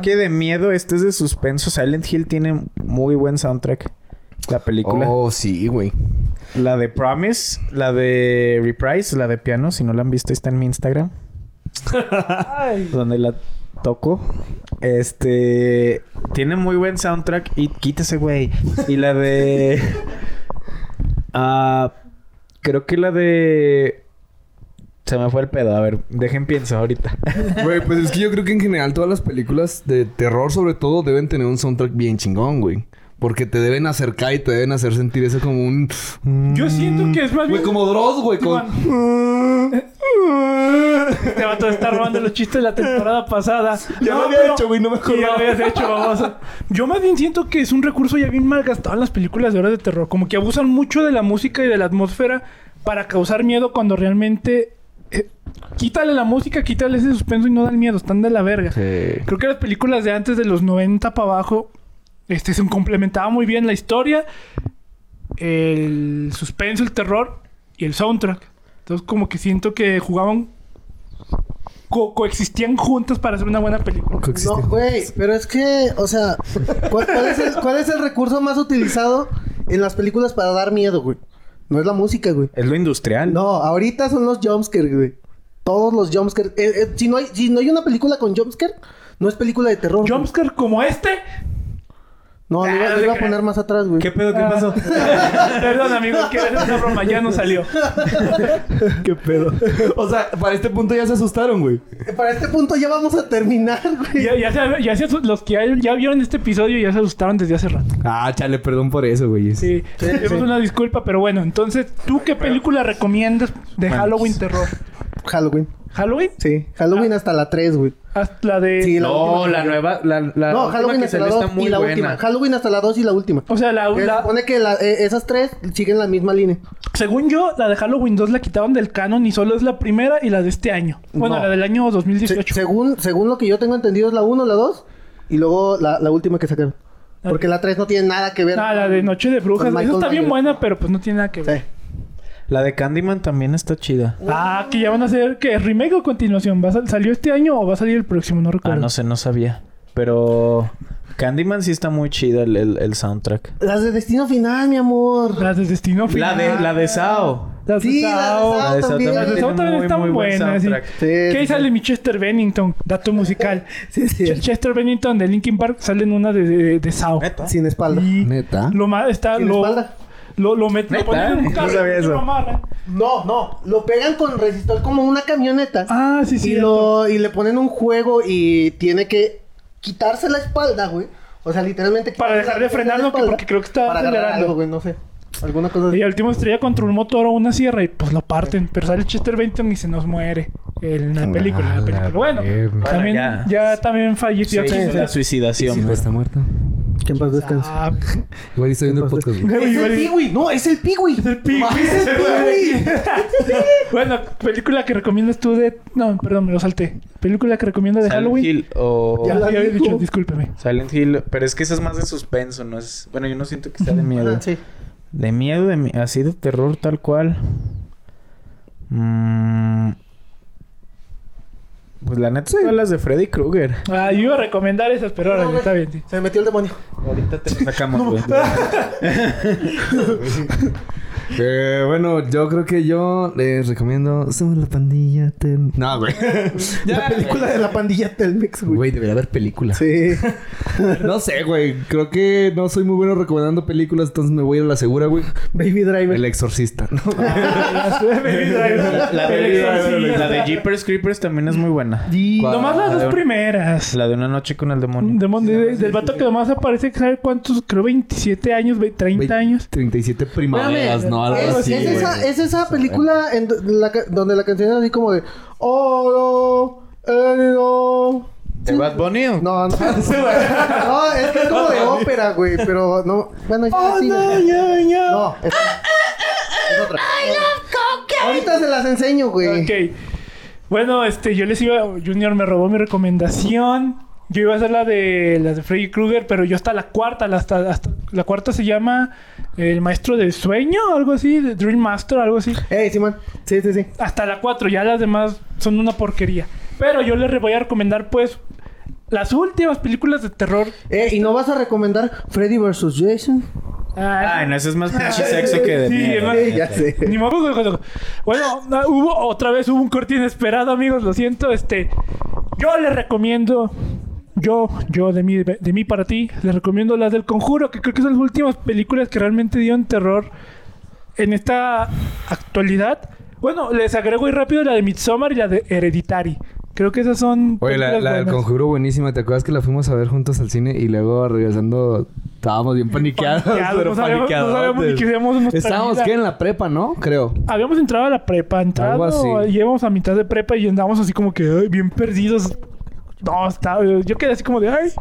que de miedo, este es de suspenso. Silent Hill tiene muy buen soundtrack. La película. Oh, sí, güey. La de Promise, la de Reprise, la de piano. Si no la han visto, está en mi Instagram. donde la toco. Este... Tiene muy buen soundtrack. Y quítese, güey. Y la de... *laughs* Ah... creo que la de... Se me fue el pedo. A ver, dejen pienso ahorita. *laughs* Güey, pues es que yo creo que en general todas las películas de terror, sobre todo, deben tener un soundtrack bien chingón, güey. Porque te deben acercar y te deben hacer sentir eso como un... Yo siento que es más Güey, bien... como Dross, güey. Con... Este vato está robando los chistes de la temporada pasada. Ya lo había pero- hecho, güey, no me Sí, ya lo habías hecho, baboso. Yo más bien siento que es un recurso ya bien malgastado en las películas de horas de terror. Como que abusan mucho de la música y de la atmósfera para causar miedo cuando realmente... eh, quítale la música, quítale ese suspenso y no dan miedo. Están de la verga. Sí. Creo que las películas de antes de los 90 para abajo este, se complementaba muy bien la historia, el suspenso, el terror y el soundtrack. Entonces como que siento que jugaban... co- coexistían juntas para hacer una buena película. No, güey, pero es que, o sea, ¿cuál, cuál es el, cuál es el recurso más utilizado en las películas para dar miedo, güey? No es la música, güey. Es lo industrial. No, ahorita son los jumpscares, güey. Todos los jumpscares. Eh, eh, si, no hay, si no hay una película con jumpscare, no es película de terror. Jumpscare como este. No, lo iba, Ah, lo iba a poner más atrás, güey. ¿Qué pedo? ¿Qué pasó? *laughs* Perdón, amigo, quiero hacer una broma, ya no salió. *laughs* ¿Qué pedo? O sea, para este punto ya se asustaron, güey. Para este punto ya vamos a terminar, güey. Ya, ya se- ya se los que ya, ya vieron este episodio ya se asustaron desde hace rato. Ah, chale, perdón por eso, güey. Sí, tenemos una disculpa, pero bueno, entonces, ¿tú qué película recomiendas de Bueno, Halloween pues- terror? Halloween. ¿Halloween? Sí, Halloween hasta la 3, güey. Hasta la de... Sí, la No, última la nueva... La, la No, Halloween hasta la salió 2 está muy y la buena. última. Halloween hasta la 2 y la última. O sea, la, Que la- Se supone que la- eh, esas tres siguen la misma línea. según yo, la de Halloween 2 la quitaron del canon y solo es la primera y la de este año. Bueno, No. la del año Se- 2018. según, según lo que yo tengo entendido es la 1, la 2 y luego la, la última que sacaron. Porque la 3 no tiene nada que ver. Ah, la de Noche de Brujas. Esa está bien buena, pero pues no tiene nada que ver. Sí. La de Candyman también está chida. Ah, que ya van a hacer... ¿Qué? ¿Remake o continuación? ¿Va a sal- ¿Salió este año o va a salir el próximo? No Ah, recuerdo. no sé, no sabía. Pero Candyman sí está muy chida el, el- el soundtrack. Las de Destino Final, mi amor. Las de Destino La Final. de, la de Sao. Las de Sí, la de Sao. Sao. La de Sao también. Las de Sao también están buenas, sí. Que sí, sale mi Chester Bennington, dato musical. *laughs* Sí, sí. Ch- Chester Bennington de Linkin Park sale en una de, de, de Sao. ¿Neta? Sin espalda. Y Neta. lo más está Sin lo, espalda. Lo lo met- lo ponen en un No carro sabía eso. amarran. No, no. Lo pegan con resistor como una camioneta. Ah, sí, sí. y, lo, y le ponen un juego y tiene que quitarse la espalda, güey. O sea, literalmente... Para dejar de la- frenar, la ¿no? Que espalda porque creo que está acelerando. algo, güey, no sé. Alguna cosa así. Y al último estrella contra un motor o una sierra y pues lo parten. Pero sale Chester Bennington y se nos muere en la película. en la Ah, película. la Bueno, verga. también, ya. ya. también falleció. Sí, la suicidación. Está muerto. Que en paz descanse. Ah, *laughs* Igual estoy viendo el podcast, güey. Es el Piwi, no, es el Piwi. Es el Piwi. *laughs* Es el *laughs* Piwi. bueno, película que recomiendas tú de... No, perdón, me lo salté. Película que recomiendas de Silent Halloween. Hill o... Ya, la había dijo. dicho, discúlpeme. Silent Hill, pero es que esa es más de suspenso, no es... Bueno, yo no siento que sea de miedo. Ah, sí. De miedo, de mi- así de terror tal cual. Mm, Pues la neta, todas las de Freddy Krueger. Ah, yo iba a recomendar esas, pero ahora No, está bien, sí. Se me metió el demonio. Ahorita te lo sacamos, güey. *laughs* *laughs* Eh, bueno, yo creo que yo les recomiendo Somos la pandilla Tel... No, güey. *laughs* La película de la pandilla Telmex, güey. Güey, debería haber película. Sí. *laughs* No sé, güey. Creo que no soy muy bueno recomendando películas, entonces me voy a ir a la segura, güey. Baby Driver. El exorcista, ¿no? *laughs* La de Baby Driver. La de, exorcista. la de Jeepers Creepers también es muy buena. Y-. Nomás las dos primeras. La de una noche con el demonio. Demon- de- del vato que nomás aparece, ¿sabe cuántos? Creo 27 años, ve- 30 años. 37 primaveras, Espérame, ¿no? Algo es, así, es güey. esa, es esa película en la donde la canción es así como de Oh, no, eh, no. ¿De Bad Bunny? No, no. *laughs* no, es que es como de ópera, güey, pero no. Bueno, ya sí. No, es, es otra. Ahorita se las enseño, güey. Ok. Bueno, este, yo les iba... Junior me robó mi recomendación. Yo iba a hacer la de la de Freddy Krueger, pero yo hasta la cuarta, la, hasta, hasta- la cuarta se llama El Maestro del Sueño, algo así, de Dream Master, algo así. Ey, Simón. Sí, sí, sí. Hasta la 4, ya las demás son una porquería. Pero yo les voy a recomendar, pues, las últimas películas de terror. Eh, ¿y no vas a recomendar Freddy vs. Jason? Ah, Ay, no, eso es más pinche sexo que de Sí, miedo. Sí, ya sé. Ni modo. Bueno, no, hubo otra vez hubo un corte inesperado, amigos. Lo siento. Este, yo les recomiendo, yo, yo de mí, de mí para ti, les recomiendo las del Conjuro, que creo que son las últimas películas que realmente dieron terror en esta actualidad. Bueno, les agrego muy rápido la de Midsommar y la de Hereditary. Creo que esas son. Oye, la, la del conjuro buenísima. ¿Te acuerdas que la fuimos a ver juntos al cine y luego regresando estábamos bien paniqueados? Paniqueados, pero no sabíamos- no paniqueados. sabíamos ni nuestra Estábamos que en la prepa, ¿no? Creo. Habíamos entrado a la prepa, Algo entrado, así. llevamos a mitad de prepa y andábamos así como que ay, bien perdidos. No, estaba, yo quedé así como de ay.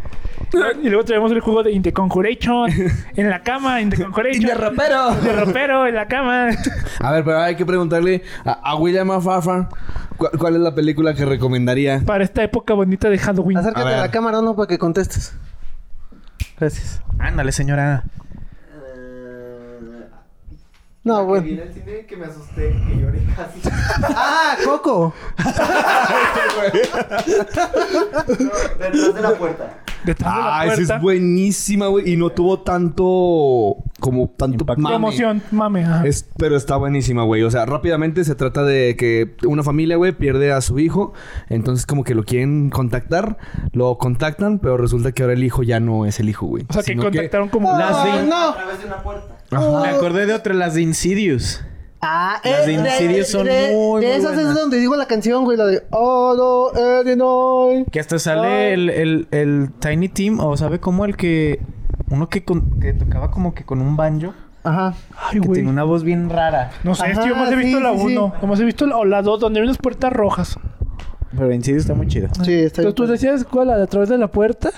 Y luego traemos el juego de In the Conjuration en la cama, In the *laughs* Conjuration. de rapero. De ropero en la cama. *laughs* A ver, pero hay que preguntarle a, a William Afafar ¿cuál, cuál es la película que recomendaría. Para esta época bonita de Halloween. Acércate A a, la cámara, no, para que contestes. Gracias. Ándale, señora. No, bueno. el cine que me asusté, que lloré casi. *laughs* ¡Ah, Coco! *laughs* Detrás de la puerta. Detrás de la Ah, esa es buenísima, güey. Y no tuvo tanto... Como tanto Impacto. mame. Promoción, mame. ajá. Es, pero está buenísima, güey. O sea, rápidamente se trata de que una familia, güey, pierde a su hijo. Entonces, como que lo quieren contactar. Lo contactan, pero resulta que ahora el hijo ya no es el hijo, güey. O sea, que contactaron como... Las ¡Ah, no! A través de una puerta. Ajá. Me acordé de otra, las de Insidious. Ah, Las de Insidious son de, muy, de muy esas buenas. es donde digo la canción, güey, la de Oh, no, Illinois. Que hasta sale el, el, el Tiny Team, o sabe cómo el que... Uno que, con- que tocaba como que con un banjo. Ajá. Ay, Que güey. tiene una voz bien rara. No sé, es que Ajá, yo más he visto sí, la sí, sí. 1. Como he visto la, o la 2, donde hay unas puertas rojas. Pero Insidious está muy chida. Sí, está Entonces, ¿tú decías cuál? ¿La de a través de la puerta?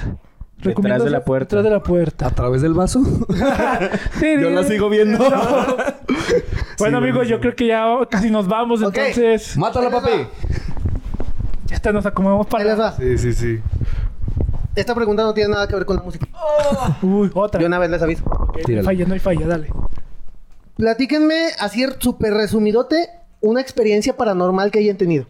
Detrás ¿Recomiendas de la puerta. Detrás de la puerta. ¿A través del vaso? Sí, *laughs* Yo la sigo viendo. *laughs* *laughs* Bueno, amigos, yo creo que ya casi nos vamos. Entonces, ¡Mátala, papi! ya está, nos acomodamos Ahí les para... va. Sí, sí, sí. Esta pregunta no tiene nada que ver con la música. Uy, otra. Yo una vez les aviso. Ok, no falla, no hay falla, dale. Platíquenme, así súper resumidote, una experiencia paranormal que hayan tenido.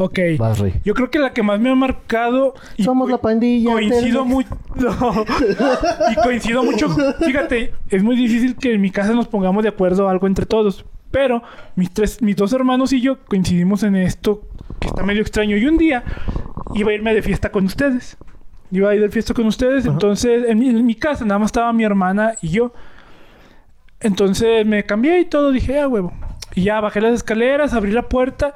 Ok. Vas, Rey. Yo creo que la que más me ha marcado... y Somos la pandilla. Coincido mucho... *laughs* No. y coincido mucho... Fíjate, es muy difícil que en mi casa nos pongamos de acuerdo algo entre todos. Pero mis tres, mis dos hermanos y yo coincidimos en esto que está medio extraño. Y un día iba a irme de fiesta con ustedes. Iba a ir de fiesta con ustedes. Entonces, en mi, en mi casa nada más estaba mi hermana y yo. Entonces me cambié y todo. Dije, ah, huevo. Y ya bajé las escaleras, abrí la puerta.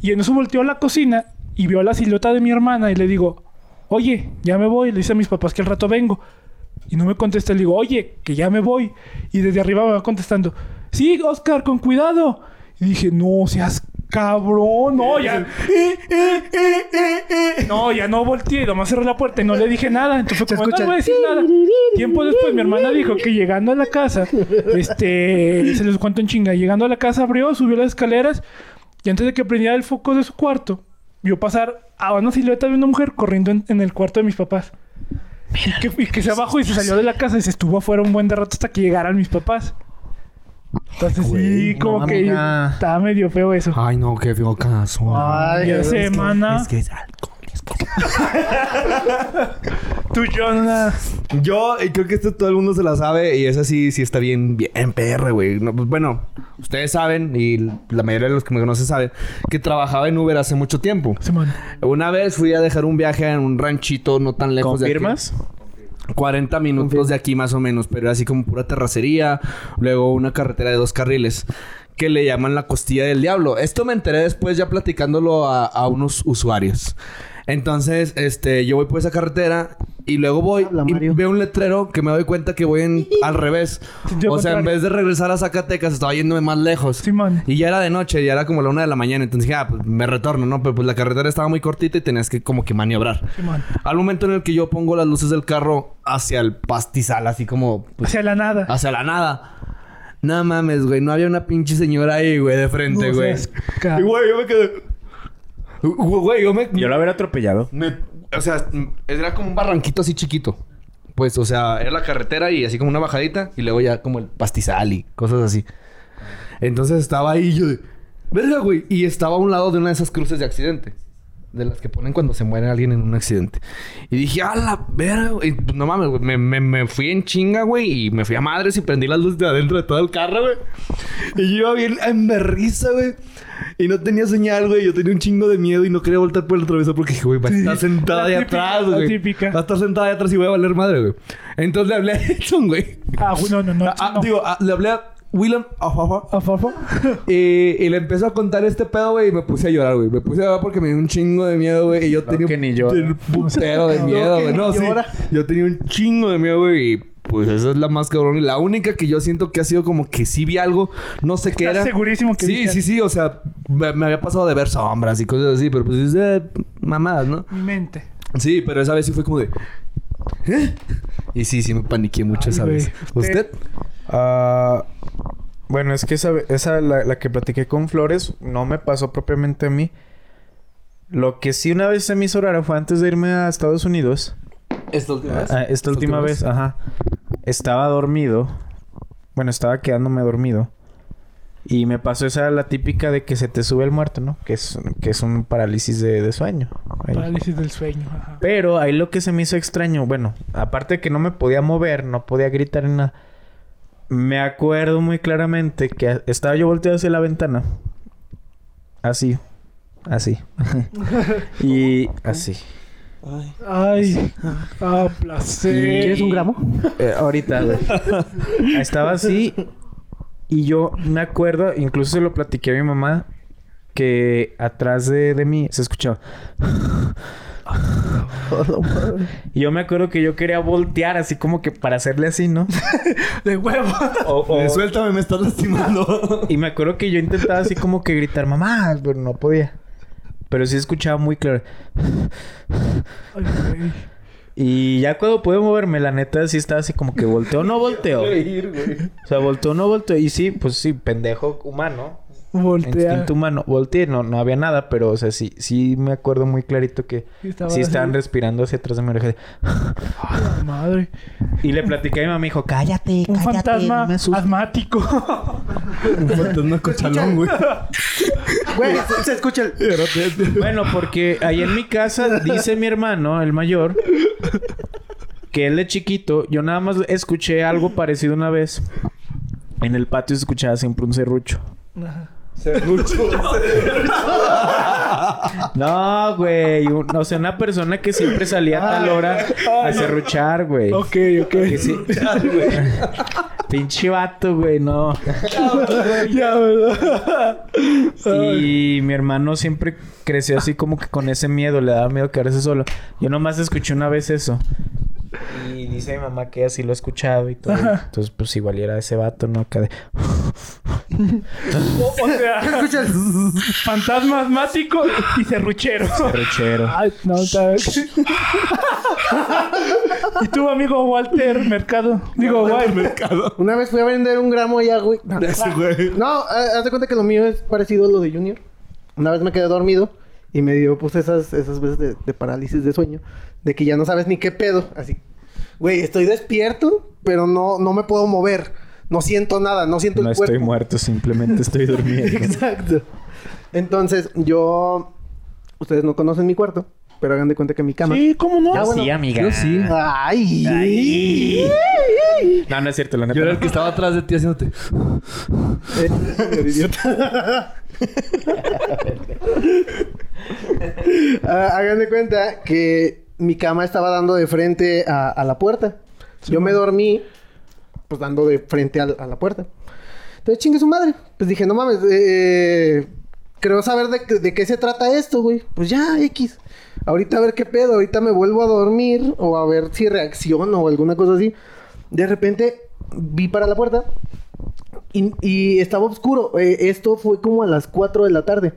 Y en eso volteó a la cocina y vio la silueta de mi hermana. Y le digo, oye, ya me voy. Le dice a mis papás que al rato vengo. Y no me contesta. Le digo, oye, que ya me voy. Y desde arriba me va contestando, sí, Oscar, con cuidado. Y dije, no seas cabrón. No, ya. *laughs* eh, eh, eh. No, ya no volteé. Nomás cerré la puerta y no le dije nada. Entonces fue como, no voy a decir nada. *laughs* Tiempo después, mi hermana dijo que llegando a la casa, este, se les cuento en chinga. Llegando a la casa, abrió, subió las escaleras. Y antes de que prendiera el foco de su cuarto, vio pasar a una silueta de una mujer corriendo en, en el cuarto de mis papás. Y que, y que se bajó y se salió de la casa y se estuvo afuera un buen de rato hasta que llegaran mis papás. Entonces sí, como no, que amiga. estaba medio feo eso. Ay, no, qué feo caso. Ay, Ya es que- semana. que es alcohol. *laughs* Tú, Jonas. Yo y creo que esto todo el mundo se la sabe y esa sí, sí está bien, bien PR, güey. No, pues, bueno, ustedes saben y la mayoría de los que me conocen saben que trabajaba en Uber hace mucho tiempo. Simón. Una vez fui a dejar un viaje en un ranchito no tan lejos ¿Confirmas? de aquí. 40 minutos de aquí más o menos, pero era así como pura terracería, luego una carretera de dos carriles que le llaman la costilla del diablo. Esto me enteré después ya platicándolo a, a unos usuarios. Entonces, este, yo voy por esa carretera y luego voy Habla, y Mario. veo un letrero que me doy cuenta que voy en, *laughs* al revés. O sea, en vez de regresar a Zacatecas, estaba yéndome más lejos. Simón. Y ya era de noche, ya era como la una de la mañana. Entonces dije, ah, pues me retorno, ¿no? Pero pues la carretera estaba muy cortita y tenías que como que maniobrar. Simón. Al momento en el que yo pongo las luces del carro hacia el pastizal, así como pues, Hacia la nada. hacia la nada. No mames, güey. No había una pinche señora ahí, güey, de frente, güey. Y, güey, yo me quedé... Güey, yo me... Yo lo hubiera atropellado. me- O sea, era como un barranquito así chiquito. Pues, o sea, era la carretera y así como una bajadita. Y luego ya como el pastizal y cosas así. Entonces estaba ahí yo de... Verga, güey. Y estaba a un lado de una de esas cruces de accidente. De las que ponen cuando se muere alguien en un accidente. Y dije, a la verga, güey. Y, pues, no mames, güey. Me, me, me fui en chinga, güey. Y me fui a madres y prendí las luces de adentro de todo el carro, güey. Y yo iba bien en berriza, güey. Y no tenía señal, güey. Yo tenía un chingo de miedo y no quería voltar por el atravesar porque dije, güey, va a estar sentada típica, atrás, güey. Va a estar sentada ahí atrás y voy a valer madre, güey. Entonces le hablé a Edson, güey. Ah, güey, no, no, no. Ah, ah, no. Digo, ah, le hablé a William. Ajá, ajá. Ah, Fafo. Y, y le empezó a contar este pedo, güey, y me puse a llorar, güey. Me puse a llorar porque me dio un chingo de miedo, güey. Y yo tenía que ni un putero de *laughs* miedo, güey. No, sí. Yo tenía un chingo de miedo, güey. Y pues esa es la más cabrón. Y la única que yo siento que ha sido como que sí vi algo. No sé qué ¿Estás era. segurísimo que Sí, sí, sí. O sea, me, me había pasado de ver sombras y cosas así. Pero pues es de mamadas, ¿no? Mi mente. Sí, pero esa vez sí fue como de... ¿Eh? Y sí, sí me paniqué mucho Ay, esa vez. ¿Usted? Ah, bueno, es que esa, esa la, la que platiqué con Flores, no me pasó propiamente a mí. Lo que sí una vez se me hizo raro fue antes de irme a Estados Unidos. ¿Esta última vez? Ah, esta última vez, ajá. Estaba dormido. Bueno, estaba quedándome dormido. Y me pasó esa la típica de que se te sube el muerto, ¿no? Que es, que es un parálisis de, de sueño. Ahí. Parálisis del sueño. Ajá. Pero ahí lo que se me hizo extraño, bueno, aparte de que no me podía mover, no podía gritar ni nada. Me acuerdo muy claramente que estaba yo volteado hacia la ventana. Así. Así. *laughs* y así. Ay. Ah, placer. ¿Quieres un gramo? Eh, ahorita, güey. *laughs* Estaba así. Y yo me acuerdo, incluso se lo platiqué a mi mamá, que atrás de, de mí se escuchaba. *laughs* Y yo me acuerdo que yo quería voltear así como que para hacerle así, ¿no? *laughs* De huevo. O- o- suéltame, me estás lastimando. y me acuerdo que yo intentaba así como que gritar mamá, pero no podía. Pero sí escuchaba muy claro. Ay, güey. Y ya cuando pude moverme, la neta sí estaba así como que volteo o no *laughs* volteo. O sea, volteo o no volteo. Y sí, pues sí, pendejo humano. Voltea. Instinto humano. Volteé, no, no había nada, pero, o sea, sí, sí me acuerdo muy clarito que Estaba sí estaban así. respirando hacia atrás de mi oreja. Ay, la madre. *laughs* Y le platiqué a mi mamá, me dijo, cállate, Un cállate, fantasma no me asustes". asmático. Un fantasma cochalón, güey. Güey, se, se escucha el... Bueno, porque ahí en mi casa dice mi hermano, el mayor, que él de chiquito, yo nada más escuché algo parecido una vez. En el patio se escuchaba siempre un serrucho. *laughs* No, güey. un- o sea, una persona que siempre salía a tal hora a serruchar, güey. ok, ok. Que sí. *laughs* Pinche vato, güey, no. ya, ¿verdad? Y mi hermano siempre creció así como que con ese miedo, le daba miedo quedarse solo. Yo nomás escuché una vez eso. Y dice mi mamá que así lo ha escuchado y todo. Entonces, pues igual era ese vato, ¿no? Acá de... O, *laughs* o sea, Escucha el... fantasma asmático y serruchero. Serruchero. Ay, no, está... *laughs* ¿Y tu amigo Walter Mercado? Digo, Walter. Una vez fui a vender un gramo allá, güey. *laughs* No, Ese güey. No, eh, haz de cuenta que lo mío es parecido a lo de Junior. Una vez me quedé dormido y me dio pues esas, esas veces de, de parálisis de sueño. De que ya no sabes ni qué pedo. Así. Güey, estoy despierto, pero no, no me puedo mover. No siento nada, no siento No el cuerpo. estoy muerto, simplemente estoy *laughs* durmiendo. Exacto. Entonces, yo... Ustedes no conocen mi cuarto, pero hagan de cuenta que mi cama... Sí, ¿cómo no? Ah, bueno. Sí, amiga. Yo sí. ¡Ay! No, no es cierto, la neta. Yo era no. el que estaba atrás de ti haciéndote. Eh, idiota. *laughs* Ah, hagan de cuenta que mi cama estaba dando de frente a, a la puerta. Yo me dormí, pues dando de frente a, a la puerta. Entonces, chingue su madre. Pues dije, no mames, eh, creo saber de, qué- de qué se trata esto, güey. Pues ya, X. Ahorita a ver qué pedo. Ahorita me vuelvo a dormir o a ver si reacciono o alguna cosa así. De repente vi para la puerta y, y estaba oscuro. Eh, esto fue como a las 4 de la tarde.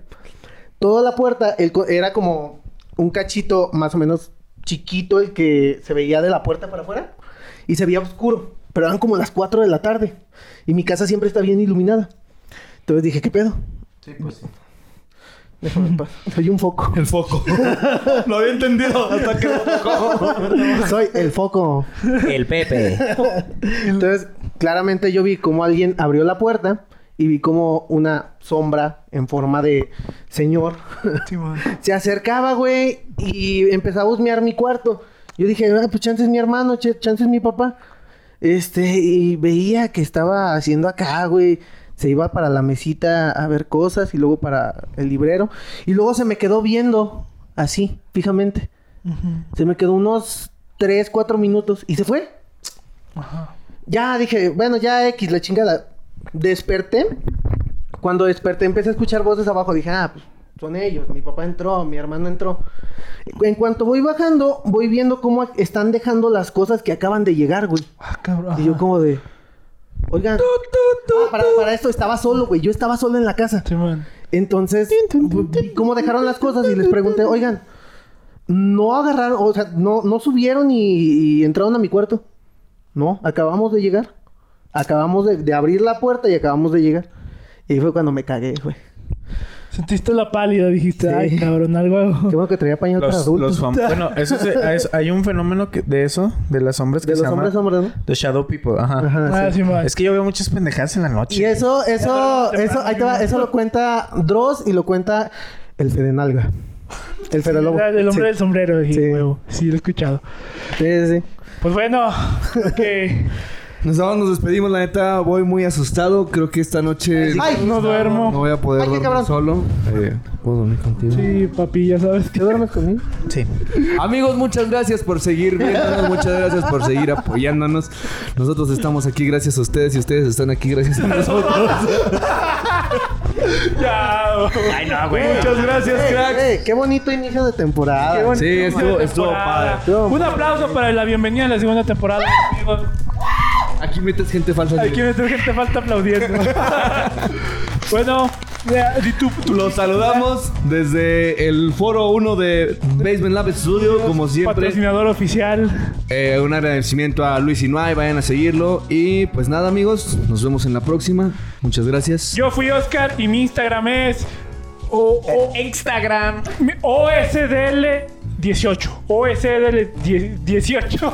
Toda la puerta el co- era como un cachito más o menos chiquito el que se veía de la puerta para afuera. Y se veía oscuro. Pero eran como las 4 de la tarde. Y mi casa siempre está bien iluminada. Entonces dije, ¿qué pedo? Sí, pues sí. Déjame en paz. *laughs* Soy un foco. El foco. *laughs* Lo había entendido hasta que *laughs* Soy el foco. El Pepe. Entonces, claramente yo vi como alguien abrió la puerta y vi como una sombra en forma de señor Sí, *laughs* se acercaba, güey, y empezaba a husmear mi cuarto. Yo dije, ah, pues chance es mi hermano, ch- chance es mi papá. Este, y veía que estaba haciendo acá, güey. Se iba para la mesita a ver cosas y luego para el librero. Y luego se me quedó viendo así, fijamente. Se me quedó unos 3, 4 minutos y se fue. Ajá. Ya dije, bueno, ya X, la chingada. Desperté. Cuando desperté empecé a escuchar voces abajo. Dije, ah, pues son ellos. Mi papá entró, mi hermano entró. En cuanto voy bajando, voy viendo cómo están dejando las cosas que acaban de llegar, güey. Ah, cabrón. Y yo como de... Oigan, ah, para, para esto estaba solo, güey. Yo estaba solo en la casa. Sí, man. Entonces, vi cómo dejaron las cosas y les pregunté, oigan, no agarraron, o sea, no, no subieron y, y entraron a mi cuarto. No, acabamos de llegar. Acabamos de, de abrir la puerta y acabamos de llegar. Y fue cuando me cagué, güey. Sentiste la pálida, dijiste, Sí. ay, cabrón, algo hago. Qué bueno que traía pañal para Los, adultos. los Bueno, eso se- *laughs* es- hay un fenómeno que, de eso, de las sombras que de se los llama... hombres hombres, ¿no? The Shadow People, ajá. Ajá, Ah, sí. Es que yo veo muchas pendejadas en la noche. Y eso, eso, eso, ahí te va, eso lo cuenta Dross y lo cuenta el Fede Nalga. El Fede Lobo. Ah, El hombre Sí. del sombrero, dije, Sí. huevo. Sí, lo he escuchado. Sí, sí, sí. Pues bueno, *laughs* que Nos vamos, nos despedimos. La neta, voy muy asustado. Creo que esta noche Ay, no duermo. no voy a poder Ay, dormir cabrón. solo. Eh, ¿Puedo dormir contigo? Sí, papi, ya sabes que ¿Te duermes conmigo? Sí. Amigos, muchas gracias por seguir viéndonos, muchas gracias por seguir apoyándonos. Nosotros estamos aquí gracias a ustedes y ustedes están aquí gracias a nosotros. *laughs* Ya. Ay, no, güey. Muchas gracias, cracks. Eh, qué bonito inicio de temporada. Sí, estuvo, padre. Un aplauso para la bienvenida a la segunda temporada, amigos. Aquí metes gente falsa. Aquí me gente falta aplaudiendo. *laughs* bueno, Los saludamos desde el foro 1 de Basement Lab Studio, como siempre. Patrocinador oficial. Eh, un agradecimiento a Luis Inuay, vayan a seguirlo. Y pues nada, amigos, nos vemos en la próxima. Muchas gracias. Yo fui Oscar y mi Instagram es o, o- Instagram. OSDL 18. OSDL 10 18.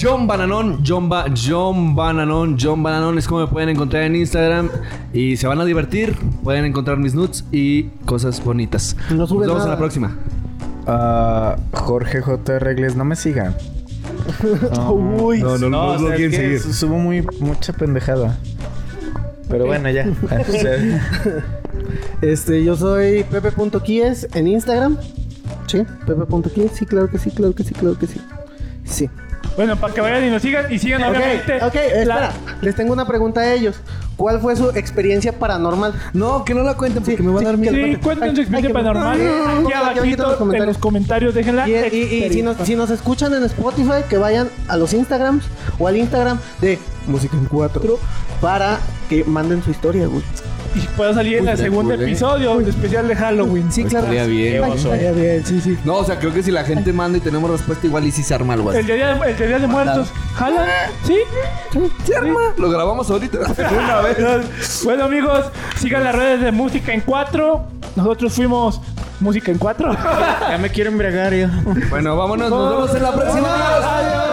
John Bananón, John, Ba- John Bananón, John Bananón es como me pueden encontrar en Instagram. Y se van a divertir. Pueden encontrar mis nudes y cosas bonitas. No Nos vemos en nada. la próxima. Ah, Jorge J. Regles, no me sigan. *laughs* Uy. No, no, no, no quieren seguir. su- Subo muy mucha pendejada. Pero bueno, ya. *laughs* *laughs* Este, yo soy pepe.quies en Instagram. Sí, pepe.quies. Sí, claro que sí, claro que sí, claro que sí. Sí. Bueno, para que vayan y nos sigan y sigan obviamente. Ok, ok, espera. Les tengo una pregunta a ellos. ¿Cuál fue su experiencia paranormal? No, que no la cuenten porque Sí, me va a sí, dar miedo. Sí, cuenten su experiencia paranormal. ay, Aquí aquí abajito en los en los comentarios déjenla. Y, y- y si, nos, si nos escuchan en Spotify, que vayan a los Instagrams o al Instagram de Música en 4 para que manden su historia, güey. Y pueda salir en el segundo cool, ¿eh? episodio de especial de Halloween. Sí, claro. Estaría bien. Ay, Estaría bien, sí, sí. No, o sea, creo que si la gente manda y tenemos respuesta, igual y si se arma algo El así. día de, el día de muertos. ¿Jalan? ¿Sí? Se arma. Lo grabamos ahorita. *laughs* Una vez. *laughs* Bueno, amigos, sigan las redes de Música en 4. Nosotros fuimos Música en 4. ya me quiero embriagar ya. Bueno, vámonos. Nos vemos en la próxima. Adiós.